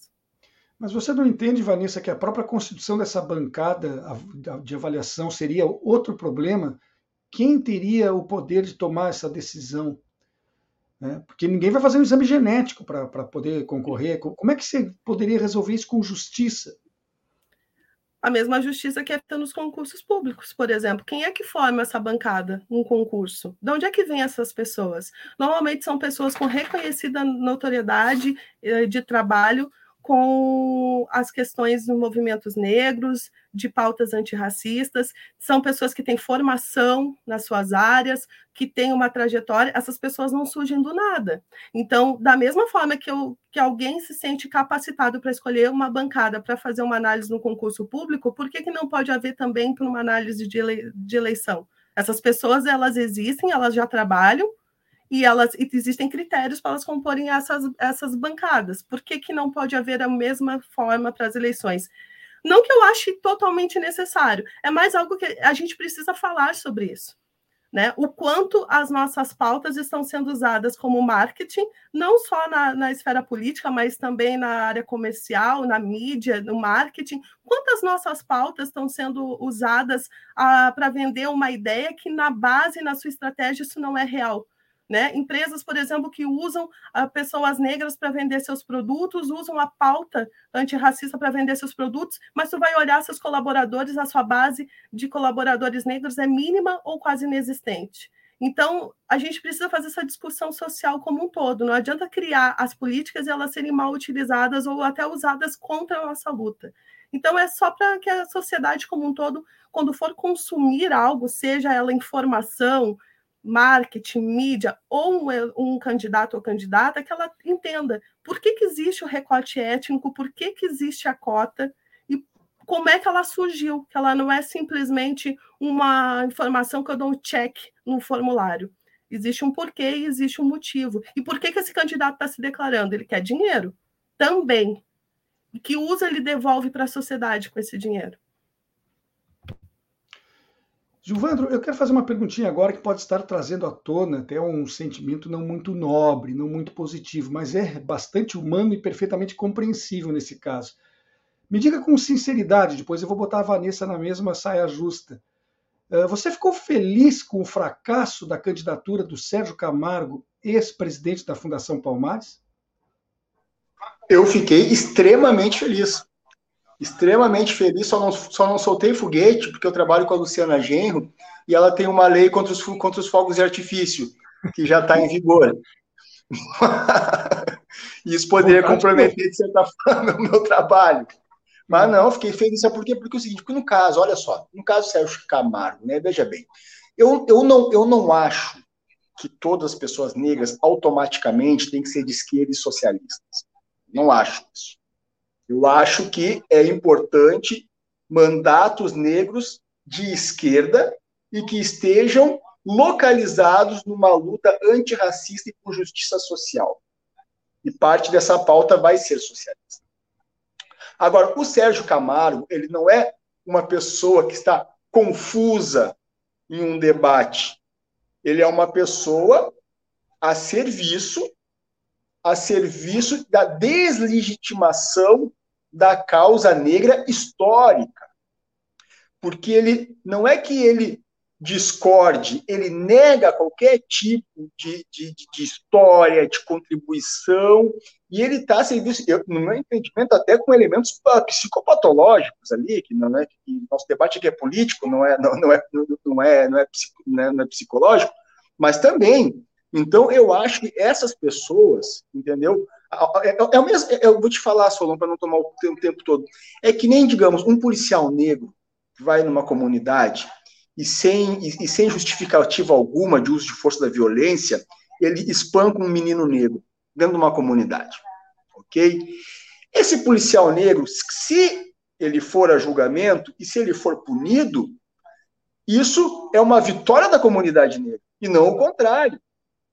Mas você não entende, Vanessa, que a própria constituição dessa bancada de avaliação seria outro problema? Quem teria o poder de tomar essa decisão? Né? Porque ninguém vai fazer um exame genético para poder concorrer. Como é que você poderia resolver isso com justiça? A mesma justiça que é feita nos concursos públicos, por exemplo. Quem é que forma essa bancada, um concurso? De onde é que vêm essas pessoas? Normalmente são pessoas com reconhecida notoriedade eh, de trabalho, com as questões dos movimentos negros, de pautas antirracistas, são pessoas que têm formação nas suas áreas, que têm uma trajetória, essas pessoas não surgem do nada. Então, da mesma forma que, eu, que alguém se sente capacitado para escolher uma bancada para fazer uma análise no concurso público, por que, que não pode haver também para uma análise de, ele, de eleição? Essas pessoas, elas existem, elas já trabalham, e elas e existem critérios para elas comporem essas, essas bancadas. Por que, que não pode haver a mesma forma para as eleições? Não que eu ache totalmente necessário, é mais algo que a gente precisa falar sobre isso. Né? O quanto as nossas pautas estão sendo usadas como marketing, não só na, na esfera política, mas também na área comercial, na mídia, no marketing. Quantas nossas pautas estão sendo usadas ah, para vender uma ideia que, na base, na sua estratégia, isso não é real? Né? Empresas, por exemplo, que usam uh, pessoas negras para vender seus produtos, usam a pauta antirracista para vender seus produtos, mas tu vai olhar seus colaboradores, a sua base de colaboradores negros é mínima ou quase inexistente. Então, a gente precisa fazer essa discussão social como um todo. Não adianta criar as políticas e elas serem mal utilizadas ou até usadas contra a nossa luta. Então, é só para que a sociedade como um todo, quando for consumir algo, seja ela informação, marketing, mídia, ou um, um, candidato ou candidata, que ela entenda por que, que existe o recorte étnico, por que, que existe a cota e como é que ela surgiu, que ela não é simplesmente uma informação que eu dou um check no formulário. Existe um porquê e existe um motivo. E por que, que esse candidato está se declarando? Ele quer dinheiro? Também. Que usa ele devolve para a sociedade com esse dinheiro? Gilvandro, eu quero fazer uma perguntinha agora que pode estar trazendo à tona até um sentimento não muito nobre, não muito positivo, mas é bastante humano e perfeitamente compreensível nesse caso. Me diga com sinceridade, depois eu vou botar a Vanessa na mesma saia justa. Eh, você ficou feliz com o fracasso da candidatura do Sérgio Camargo, ex-presidente da Fundação Palmares? Eu fiquei extremamente feliz extremamente feliz, só não, só não soltei foguete, porque eu trabalho com a Luciana Genro, e ela tem uma lei contra os, contra os fogos de artifício, que já está em vigor. Isso poderia comprometer, de certa forma, o meu trabalho. Mas não, fiquei feliz, sabe por quê? Porque é o seguinte, porque no caso, olha só, no caso Sérgio Camargo, né, veja bem, eu, eu, não, eu não acho que todas as pessoas negras automaticamente têm que ser de esquerda e socialistas. Não acho isso. Eu acho que é importante mandatos negros de esquerda e que estejam localizados numa luta antirracista e por justiça social. E parte dessa pauta vai ser socialista. Agora, o Sérgio Camargo, ele não é uma pessoa que está confusa em um debate. Ele é uma pessoa a serviço a serviço da deslegitimação da causa negra histórica. Porque ele não é que ele discorde, ele nega qualquer tipo de, de, de história, de contribuição, e ele está a serviço, eu, no meu entendimento, até com elementos psicopatológicos ali, que não é que nosso debate aqui é político, não é, não, não é, não é, não é, não é, não é psicológico, mas também então, eu acho que essas pessoas, entendeu? É, é, o mesmo, é, eu vou te falar, Solon, para não tomar o tempo, o tempo todo. É que nem, digamos, um policial negro vai numa comunidade e sem, e, e sem justificativa alguma de uso de força da violência, ele espanca um menino negro dentro de uma comunidade. Ok? Esse policial negro, se ele for a julgamento e se ele for punido, isso é uma vitória da comunidade negra, e não o contrário.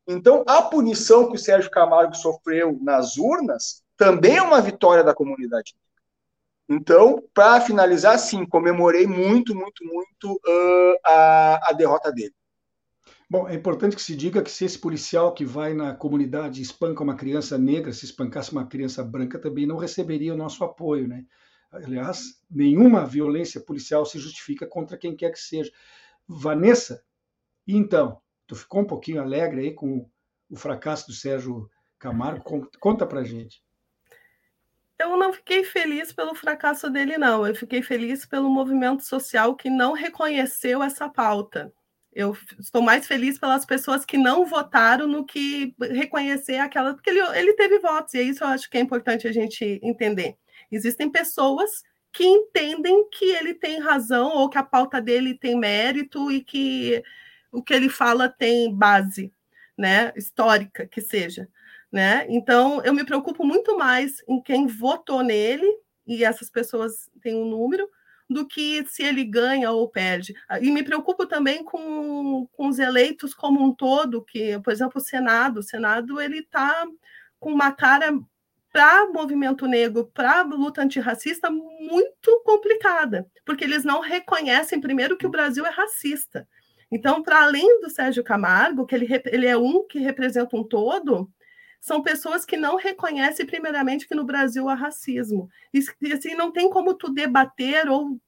Então, a punição que o Sérgio Camargo sofreu nas urnas também é uma vitória da comunidade. Então, para finalizar, sim, comemorei muito, muito, muito uh, a, a derrota dele. Bom, é importante que se diga que se esse policial que vai na comunidade espanca uma criança negra, se espancasse uma criança branca, também não receberia o nosso apoio, né? Aliás, nenhuma violência policial se justifica contra quem quer que seja. Vanessa, então, Tu ficou um pouquinho alegre aí com o fracasso do Sérgio Camargo? Conta pra gente. Eu não fiquei feliz pelo fracasso dele, não. Eu fiquei feliz pelo movimento social que não reconheceu essa pauta. Eu estou mais feliz pelas pessoas que não votaram no que reconhecer aquela. Porque ele, ele teve votos, e é isso eu acho que é importante a gente entender. Existem pessoas que entendem que ele tem razão ou que a pauta dele tem mérito e que o que ele fala tem base, né, histórica que seja, né? Então eu me preocupo muito mais em quem votou nele e essas pessoas têm um número do que se ele ganha ou perde. E me preocupo também com, com os eleitos como um todo, que, por exemplo, o Senado, o Senado ele está com uma cara para movimento negro, para luta antirracista, muito complicada, porque eles não reconhecem, primeiro, que o Brasil é racista. Então, para além do Sérgio Camargo, que ele, ele é um que representa um todo, são pessoas que não reconhecem, primeiramente, que no Brasil há racismo. E assim, não tem como tu debater ou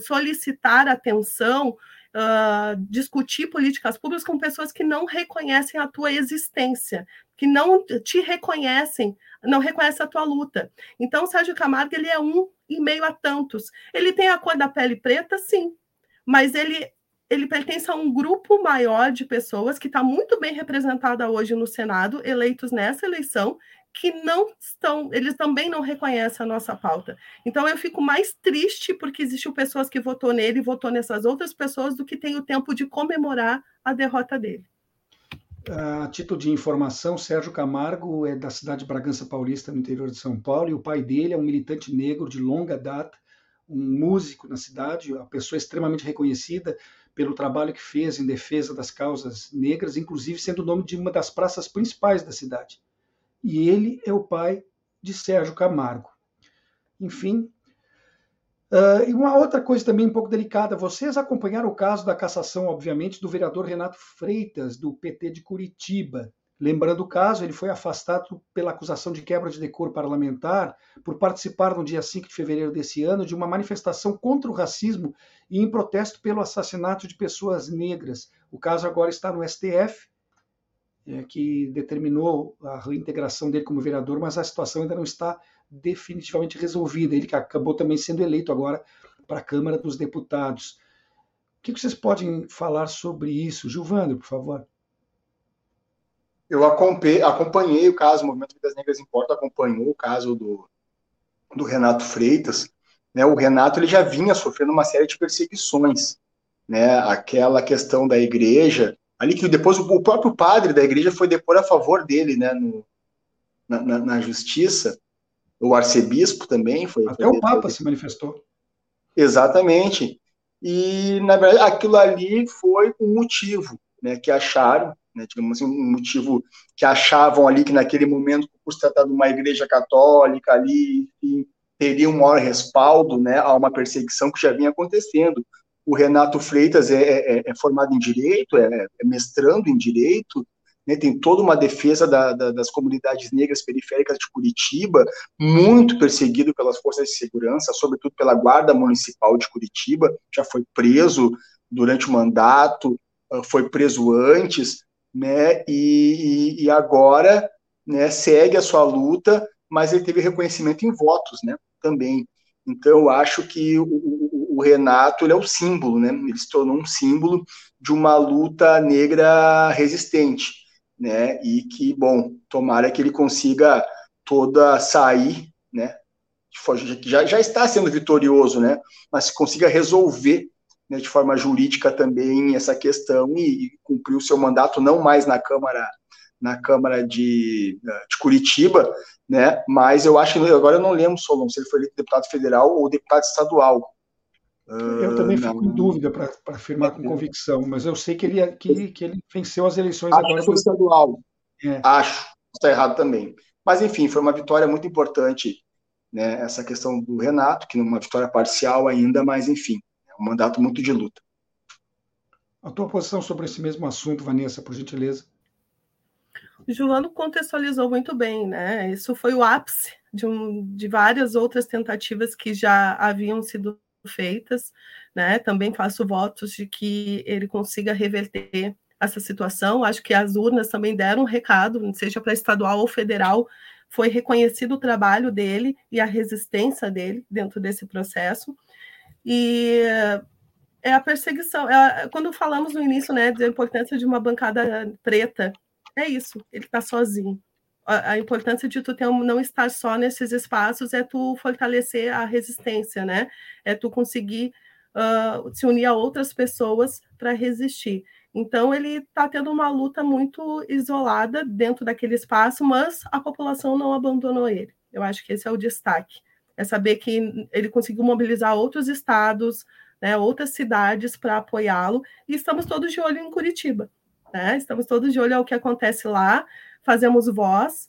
solicitar atenção, uh, discutir políticas públicas com pessoas que não reconhecem a tua existência, que não te reconhecem, não reconhecem a tua luta. Então, Sérgio Camargo ele é um e meio a tantos. Ele tem a cor da pele preta, sim, mas ele ele pertence a um grupo maior de pessoas que está muito bem representada hoje no Senado, eleitos nessa eleição, que não estão, eles também não reconhecem a nossa pauta. Então eu fico mais triste porque existem pessoas que votou nele e votou nessas outras pessoas do que tem o tempo de comemorar a derrota dele. A título de informação, Sérgio Camargo é da cidade de Bragança Paulista, no interior de São Paulo, e o pai dele é um militante negro de longa data, um músico na cidade, uma pessoa extremamente reconhecida pelo trabalho que fez em defesa das causas negras, inclusive sendo o nome de uma das praças principais da cidade e ele é o pai de Sérgio Camargo. Enfim, uh, e uma outra coisa também um pouco delicada, vocês acompanharam o caso da cassação, obviamente, do vereador Renato Freitas, do PT de Curitiba. Lembrando o caso, ele foi afastado pela acusação de quebra de decoro parlamentar por participar no dia 5 de fevereiro desse ano de uma manifestação contra o racismo e em protesto pelo assassinato de pessoas negras. O caso agora está no STF é, que determinou a reintegração dele como vereador, mas a situação ainda não está definitivamente resolvida. Ele que acabou também sendo eleito agora para a Câmara dos Deputados. O que vocês podem falar sobre isso? Gilvando, por favor. Eu acompanhei o caso, o Movimento Vidas Negras Importa acompanhou o caso do, do Renato Freitas. Né? O Renato ele já vinha sofrendo uma série de perseguições. Né? Aquela questão da igreja, ali que depois o, próprio padre da igreja foi depor a favor dele, né, no, na, na, na, justiça, o arcebispo também foi. Até foi o Papa se manifestou. Exatamente. E, na verdade, aquilo ali foi um motivo né, que acharam, né, digamos assim, um motivo que achavam ali que naquele momento, por se tratar de uma igreja católica ali, teria um maior respaldo né, a uma perseguição que já vinha acontecendo. O Renato Freitas é, é, é formado em direito, é, é, mestrando em direito, né, tem toda uma defesa da, da, das comunidades negras periféricas de Curitiba, muito perseguido pelas forças de segurança, sobretudo pela Guarda Municipal de Curitiba, já foi preso durante o mandato, foi preso antes, né, e, e agora né, segue a sua luta, mas ele teve reconhecimento em votos, né, também. Então, eu acho que o, o Renato ele é o símbolo, né? Ele se tornou um símbolo de uma luta negra resistente, né? E que, bom, tomara que ele consiga toda sair, né? Já, já está sendo vitorioso, né? Mas consiga resolver né, de forma jurídica também essa questão e, e cumprir o seu mandato não mais na Câmara na Câmara de, de Curitiba, né? Mas eu acho que agora eu não lembro, Solon, se ele foi eleito deputado federal ou deputado estadual. Eu também fico em dúvida para afirmar com convicção, mas eu sei que ele, é, que, que ele venceu as eleições Acho agora. Acho estadual. É. Acho. Está errado também. Mas, enfim, foi uma vitória muito importante, né, essa questão do Renato, que não é uma vitória parcial ainda, mas, enfim, um mandato muito de luta. A tua posição sobre esse mesmo assunto, Vanessa, por gentileza. O Joano contextualizou muito bem, né? Isso foi o ápice de, um, de várias outras tentativas que já haviam sido feitas, né? Também faço votos de que ele consiga reverter essa situação. Acho que as urnas também deram um recado, seja para estadual ou federal, foi reconhecido o trabalho dele e a resistência dele dentro desse processo. E é a perseguição. É, quando falamos no início, né, da importância de uma bancada preta, é isso. Ele está sozinho a, importância de tu ter não estar só nesses espaços é tu fortalecer a resistência, né? É tu conseguir uh, se unir a outras pessoas para resistir. Então ele está tendo uma luta muito isolada dentro daquele espaço, mas a população não abandonou ele. Eu acho que esse é o destaque. É saber que ele conseguiu mobilizar outros estados, né, outras cidades para apoiá-lo, e estamos todos de olho em Curitiba. Né? Estamos todos de olho ao que acontece lá, fazemos voz,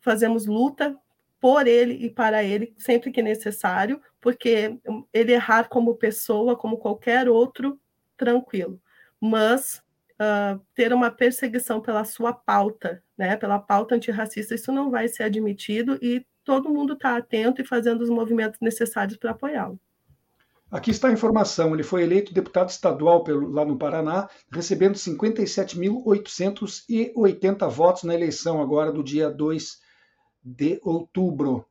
fazemos luta por ele e para ele sempre que necessário, porque ele errar como pessoa, como qualquer outro, tranquilo. Mas uh, ter uma perseguição pela sua pauta, né, pela pauta antirracista, isso não vai ser admitido e todo mundo está atento e fazendo os movimentos necessários para apoiá-lo. Aqui está a informação. Ele foi eleito deputado estadual pelo, lá no Paraná, recebendo 57.880 votos na eleição agora do dia 2 de outubro.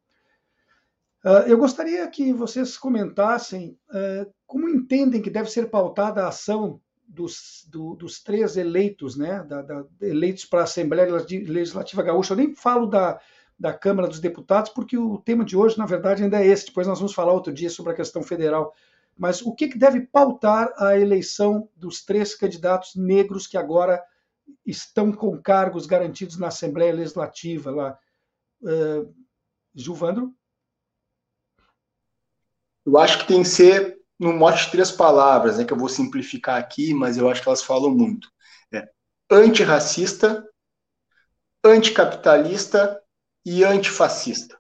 Uh, eu gostaria que vocês comentassem uh, como entendem que deve ser pautada a ação dos, do, dos três eleitos, né, da, da, eleitos para a Assembleia Legislativa Gaúcha. Eu nem falo da, da Câmara dos Deputados, porque o tema de hoje, na verdade, ainda é esse. Depois nós vamos falar outro dia sobre a questão federal. Mas o que, que deve pautar a eleição dos três candidatos negros que agora estão com cargos garantidos na Assembleia Legislativa lá? Uh, Gilvandro? Eu acho que tem que ser no mote de três palavras, né, que eu vou simplificar aqui, mas eu acho que elas falam muito. É antirracista, anticapitalista e antifascista.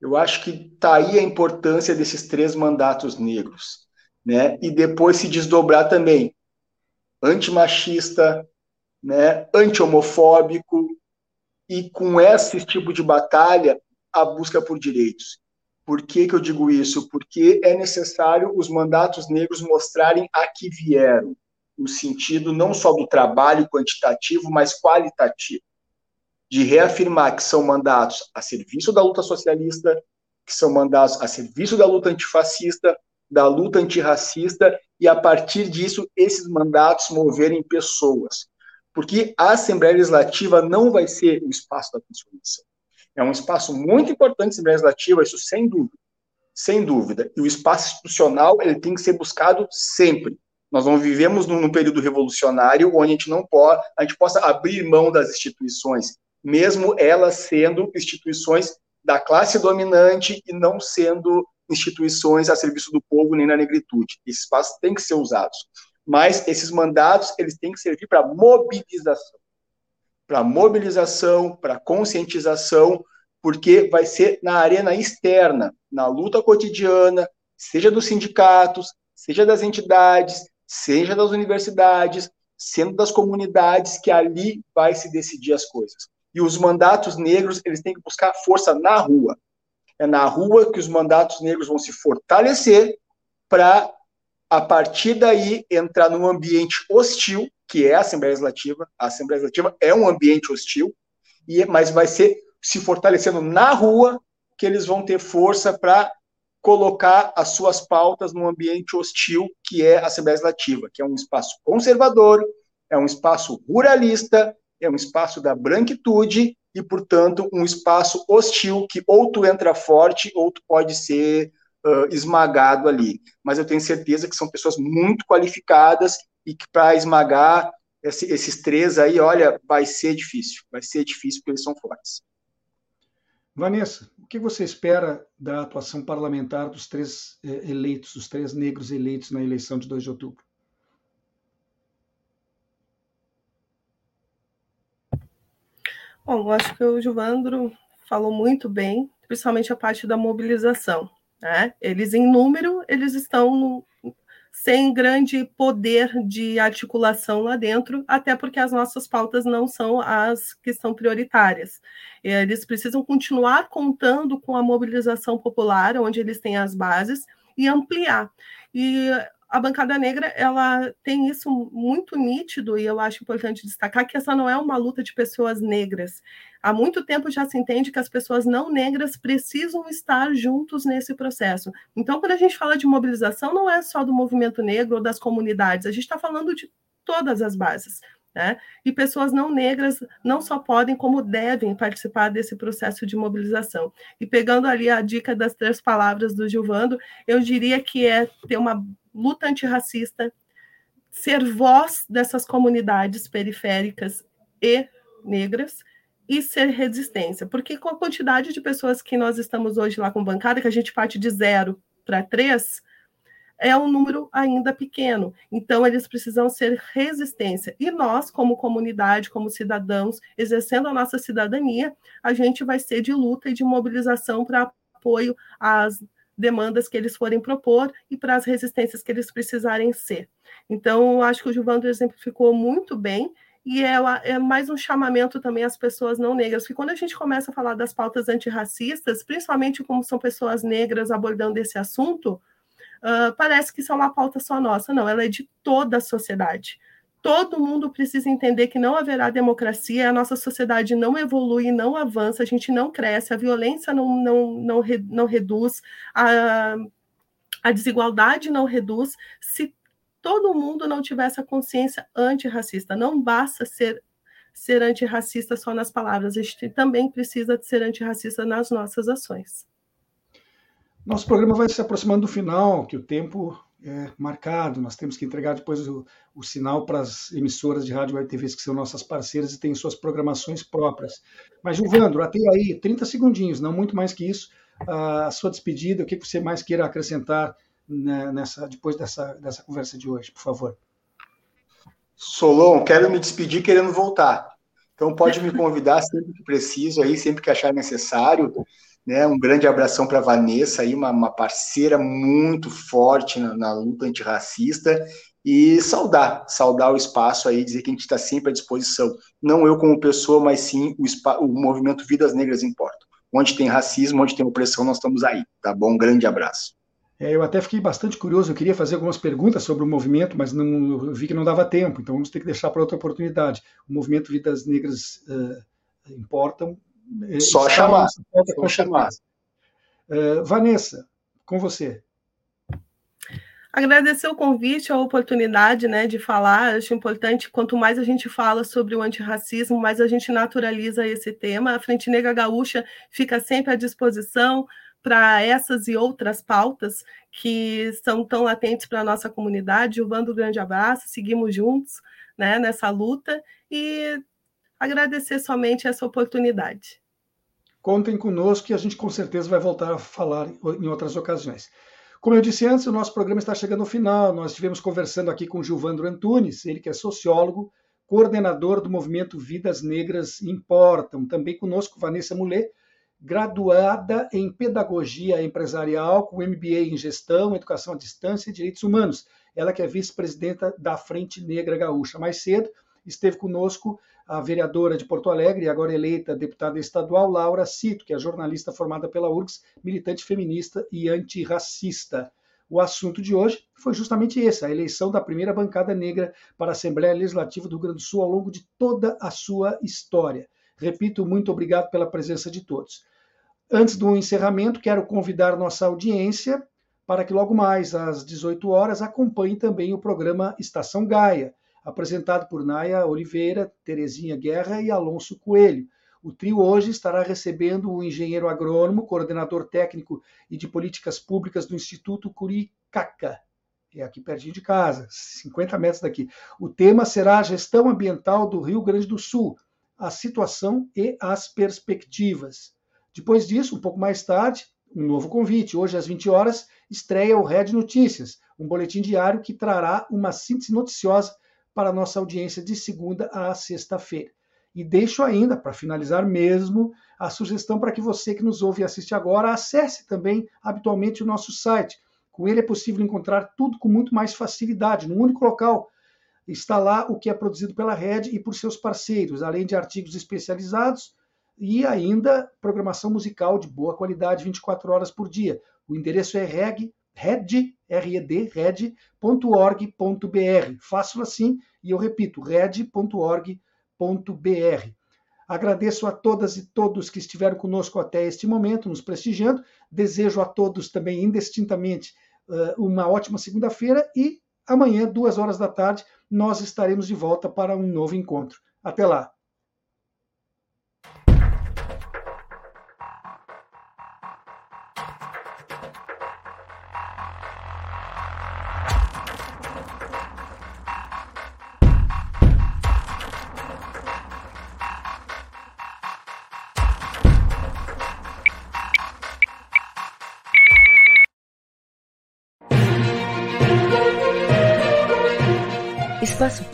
Eu acho que está aí a importância desses três mandatos negros, né? E depois se desdobrar também antimachista, né? Anti-homofóbico e com esse tipo de batalha a busca por direitos. Por que, que eu digo isso? Porque é necessário os mandatos negros mostrarem a que vieram, no sentido não só do trabalho quantitativo, mas qualitativo. De reafirmar que são mandatos a serviço da luta socialista, que são mandatos a serviço da luta antifascista, da luta antirracista, e a partir disso, esses mandatos moverem pessoas. Porque a Assembleia Legislativa não vai ser o espaço da transformação. É um espaço muito importante, a Assembleia Legislativa, isso sem dúvida. Sem dúvida. E o espaço institucional, ele tem que ser buscado sempre. Nós não vivemos num, num período revolucionário onde a gente não pode, a gente possa abrir mão das instituições, mesmo elas sendo instituições da classe dominante e não sendo instituições a serviço do povo nem na negritude. Esses espaços têm que ser usados. Mas esses mandatos, eles têm que servir para mobilização para mobilização, para conscientização, porque vai ser na arena externa, na luta cotidiana, seja dos sindicatos, seja das entidades, seja das universidades, sendo das comunidades que ali vai se decidir as coisas. E os mandatos negros, eles têm que buscar força na rua. É na rua que os mandatos negros vão se fortalecer para, a partir daí, entrar num ambiente hostil que é a Assembleia Legislativa. A Assembleia Legislativa é um ambiente hostil, e mas vai ser se fortalecendo na rua que eles vão ter força para colocar as suas pautas num ambiente hostil que é a Assembleia Legislativa, que é um espaço conservador, é um espaço ruralista, é um espaço da branquitude e, portanto, um espaço hostil que ou tu entra forte ou tu pode ser uh, esmagado ali. Mas eu tenho certeza que são pessoas muito qualificadas e que para esmagar esse, esses três aí, olha, vai ser difícil, vai ser difícil porque eles são fortes. Vanessa, o que você espera da atuação parlamentar dos três eh, eleitos, dos três negros eleitos na eleição de 2 de outubro? Bom, acho que o Juvandro falou muito bem, principalmente a parte da mobilização. Né? Eles, em número, eles estão no, sem grande poder de articulação lá dentro, até porque as nossas pautas não são as que são prioritárias. Eles precisam continuar contando com a mobilização popular, onde eles têm as bases, e ampliar. E a bancada negra ela tem isso muito nítido e eu acho importante destacar que essa não é uma luta de pessoas negras. Há muito tempo já se entende que as pessoas não negras precisam estar juntos nesse processo. Então, quando a gente fala de mobilização, não é só do movimento negro ou das comunidades, a gente está falando de todas as bases. Né? E pessoas não negras não só podem, como devem participar desse processo de mobilização. E pegando ali a dica das três palavras do Gilvando, eu diria que é ter uma luta antirracista, ser voz dessas comunidades periféricas e negras e ser resistência. Porque com a quantidade de pessoas que nós estamos hoje lá com bancada, que a gente parte de zero para três, é um número ainda pequeno. Então, eles precisam ser resistência. E nós, como comunidade, como cidadãos, exercendo a nossa cidadania, a gente vai ser de luta e de mobilização para apoio às demandas que eles forem propor e para as resistências que eles precisarem ser. Então, acho que o Gilvando exemplificou muito bem e é, é, mais um chamamento também às pessoas não negras, porque quando a gente começa a falar das pautas antirracistas, principalmente como são pessoas negras abordando esse assunto, uh, parece que isso é uma pauta só nossa. Não, ela é de toda a sociedade. Todo mundo precisa entender que não haverá democracia, a nossa sociedade não evolui, não avança, a gente não cresce, a violência não, não, não, não reduz, a, a desigualdade não reduz, se todo mundo não tiver essa consciência antirracista. Não basta ser, ser antirracista só nas palavras, a gente também precisa ser antirracista nas nossas ações. Nosso programa vai se aproximando do final, que o tempo é marcado, nós temos que entregar depois o, o sinal para as emissoras de rádio e TV que são nossas parceiras e têm suas programações próprias. Mas, Gilvandro, até aí, 30 segundinhos, não muito mais que isso, a sua despedida, o que você mais queira acrescentar né, nessa, depois dessa, dessa conversa de hoje, por favor. Solon, quero me despedir querendo voltar. Então pode me convidar sempre que preciso, aí sempre que achar necessário. Né? Um grande abração para a Vanessa, aí, uma, uma, parceira muito forte na, na, luta antirracista. E saudar, saudar o espaço aí, dizer que a gente está sempre à disposição. Não eu como pessoa, mas sim o, o movimento Vidas Negras Importa. Onde tem racismo, onde tem opressão, nós estamos aí. Tá bom? Um grande abraço. É, eu até fiquei bastante curioso, eu queria fazer algumas perguntas sobre o movimento, mas não, eu vi que não dava tempo, então vamos ter que deixar para outra oportunidade. O movimento Vidas Negras uh, Importam. Eh, Só chamar. Só chamar. Uh, Vanessa, com você. Agradecer o convite, a oportunidade né, de falar. Acho importante, quanto mais a gente fala sobre o antirracismo, mais a gente naturaliza esse tema. A Frente Negra Gaúcha fica sempre à disposição para essas e outras pautas que são tão latentes para a nossa comunidade. Gilvando, um grande abraço, seguimos juntos né, nessa luta e agradecer somente essa oportunidade. Contem conosco e a gente com certeza vai voltar a falar em outras ocasiões. Como eu disse antes, o nosso programa está chegando ao final. Nós estivemos conversando aqui com Gilvandro Antunes, ele que é sociólogo, coordenador do movimento Vidas Negras Importam. Também conosco Vanessa Mulher, graduada em Pedagogia Empresarial, com MBA em Gestão, Educação à Distância e Direitos Humanos. Ela que é vice-presidenta da Frente Negra Gaúcha. Mais cedo esteve conosco a vereadora de Porto Alegre, agora eleita deputada estadual, Laura Cito, que é jornalista formada pela URGS, militante feminista e antirracista. O assunto de hoje foi justamente esse, a eleição da primeira bancada negra para a Assembleia Legislativa do Rio Grande do Sul ao longo de toda a sua história. Repito, muito obrigado pela presença de todos. Antes do encerramento, quero convidar nossa audiência para que logo mais às 18 horas acompanhe também o programa Estação Gaia, apresentado por Naya Oliveira, Terezinha Guerra e Alonso Coelho. O trio hoje estará recebendo o engenheiro agrônomo, coordenador técnico e de políticas públicas do Instituto Curicaca, é aqui pertinho de casa, 50 metros daqui. O tema será a gestão ambiental do Rio Grande do Sul, a situação e as perspectivas. Depois disso, um pouco mais tarde, um novo convite. Hoje, às 20 horas, estreia o Red Notícias, um boletim diário que trará uma síntese noticiosa para a nossa audiência de segunda a sexta-feira. E deixo ainda, para finalizar mesmo, a sugestão para que você que nos ouve e assiste agora acesse também habitualmente o nosso site. Com ele é possível encontrar tudo com muito mais facilidade, num único local Está lá o que é produzido pela Rede e por seus parceiros, além de artigos especializados e ainda programação musical de boa qualidade 24 horas por dia. O endereço é reg, red, red, red.org.br. Fácil assim, e eu repito, red.org.br. Agradeço a todas e todos que estiveram conosco até este momento, nos prestigiando. Desejo a todos também, indistintamente, uma ótima segunda-feira e amanhã, duas horas da tarde, nós estaremos de volta para um novo encontro. Até lá!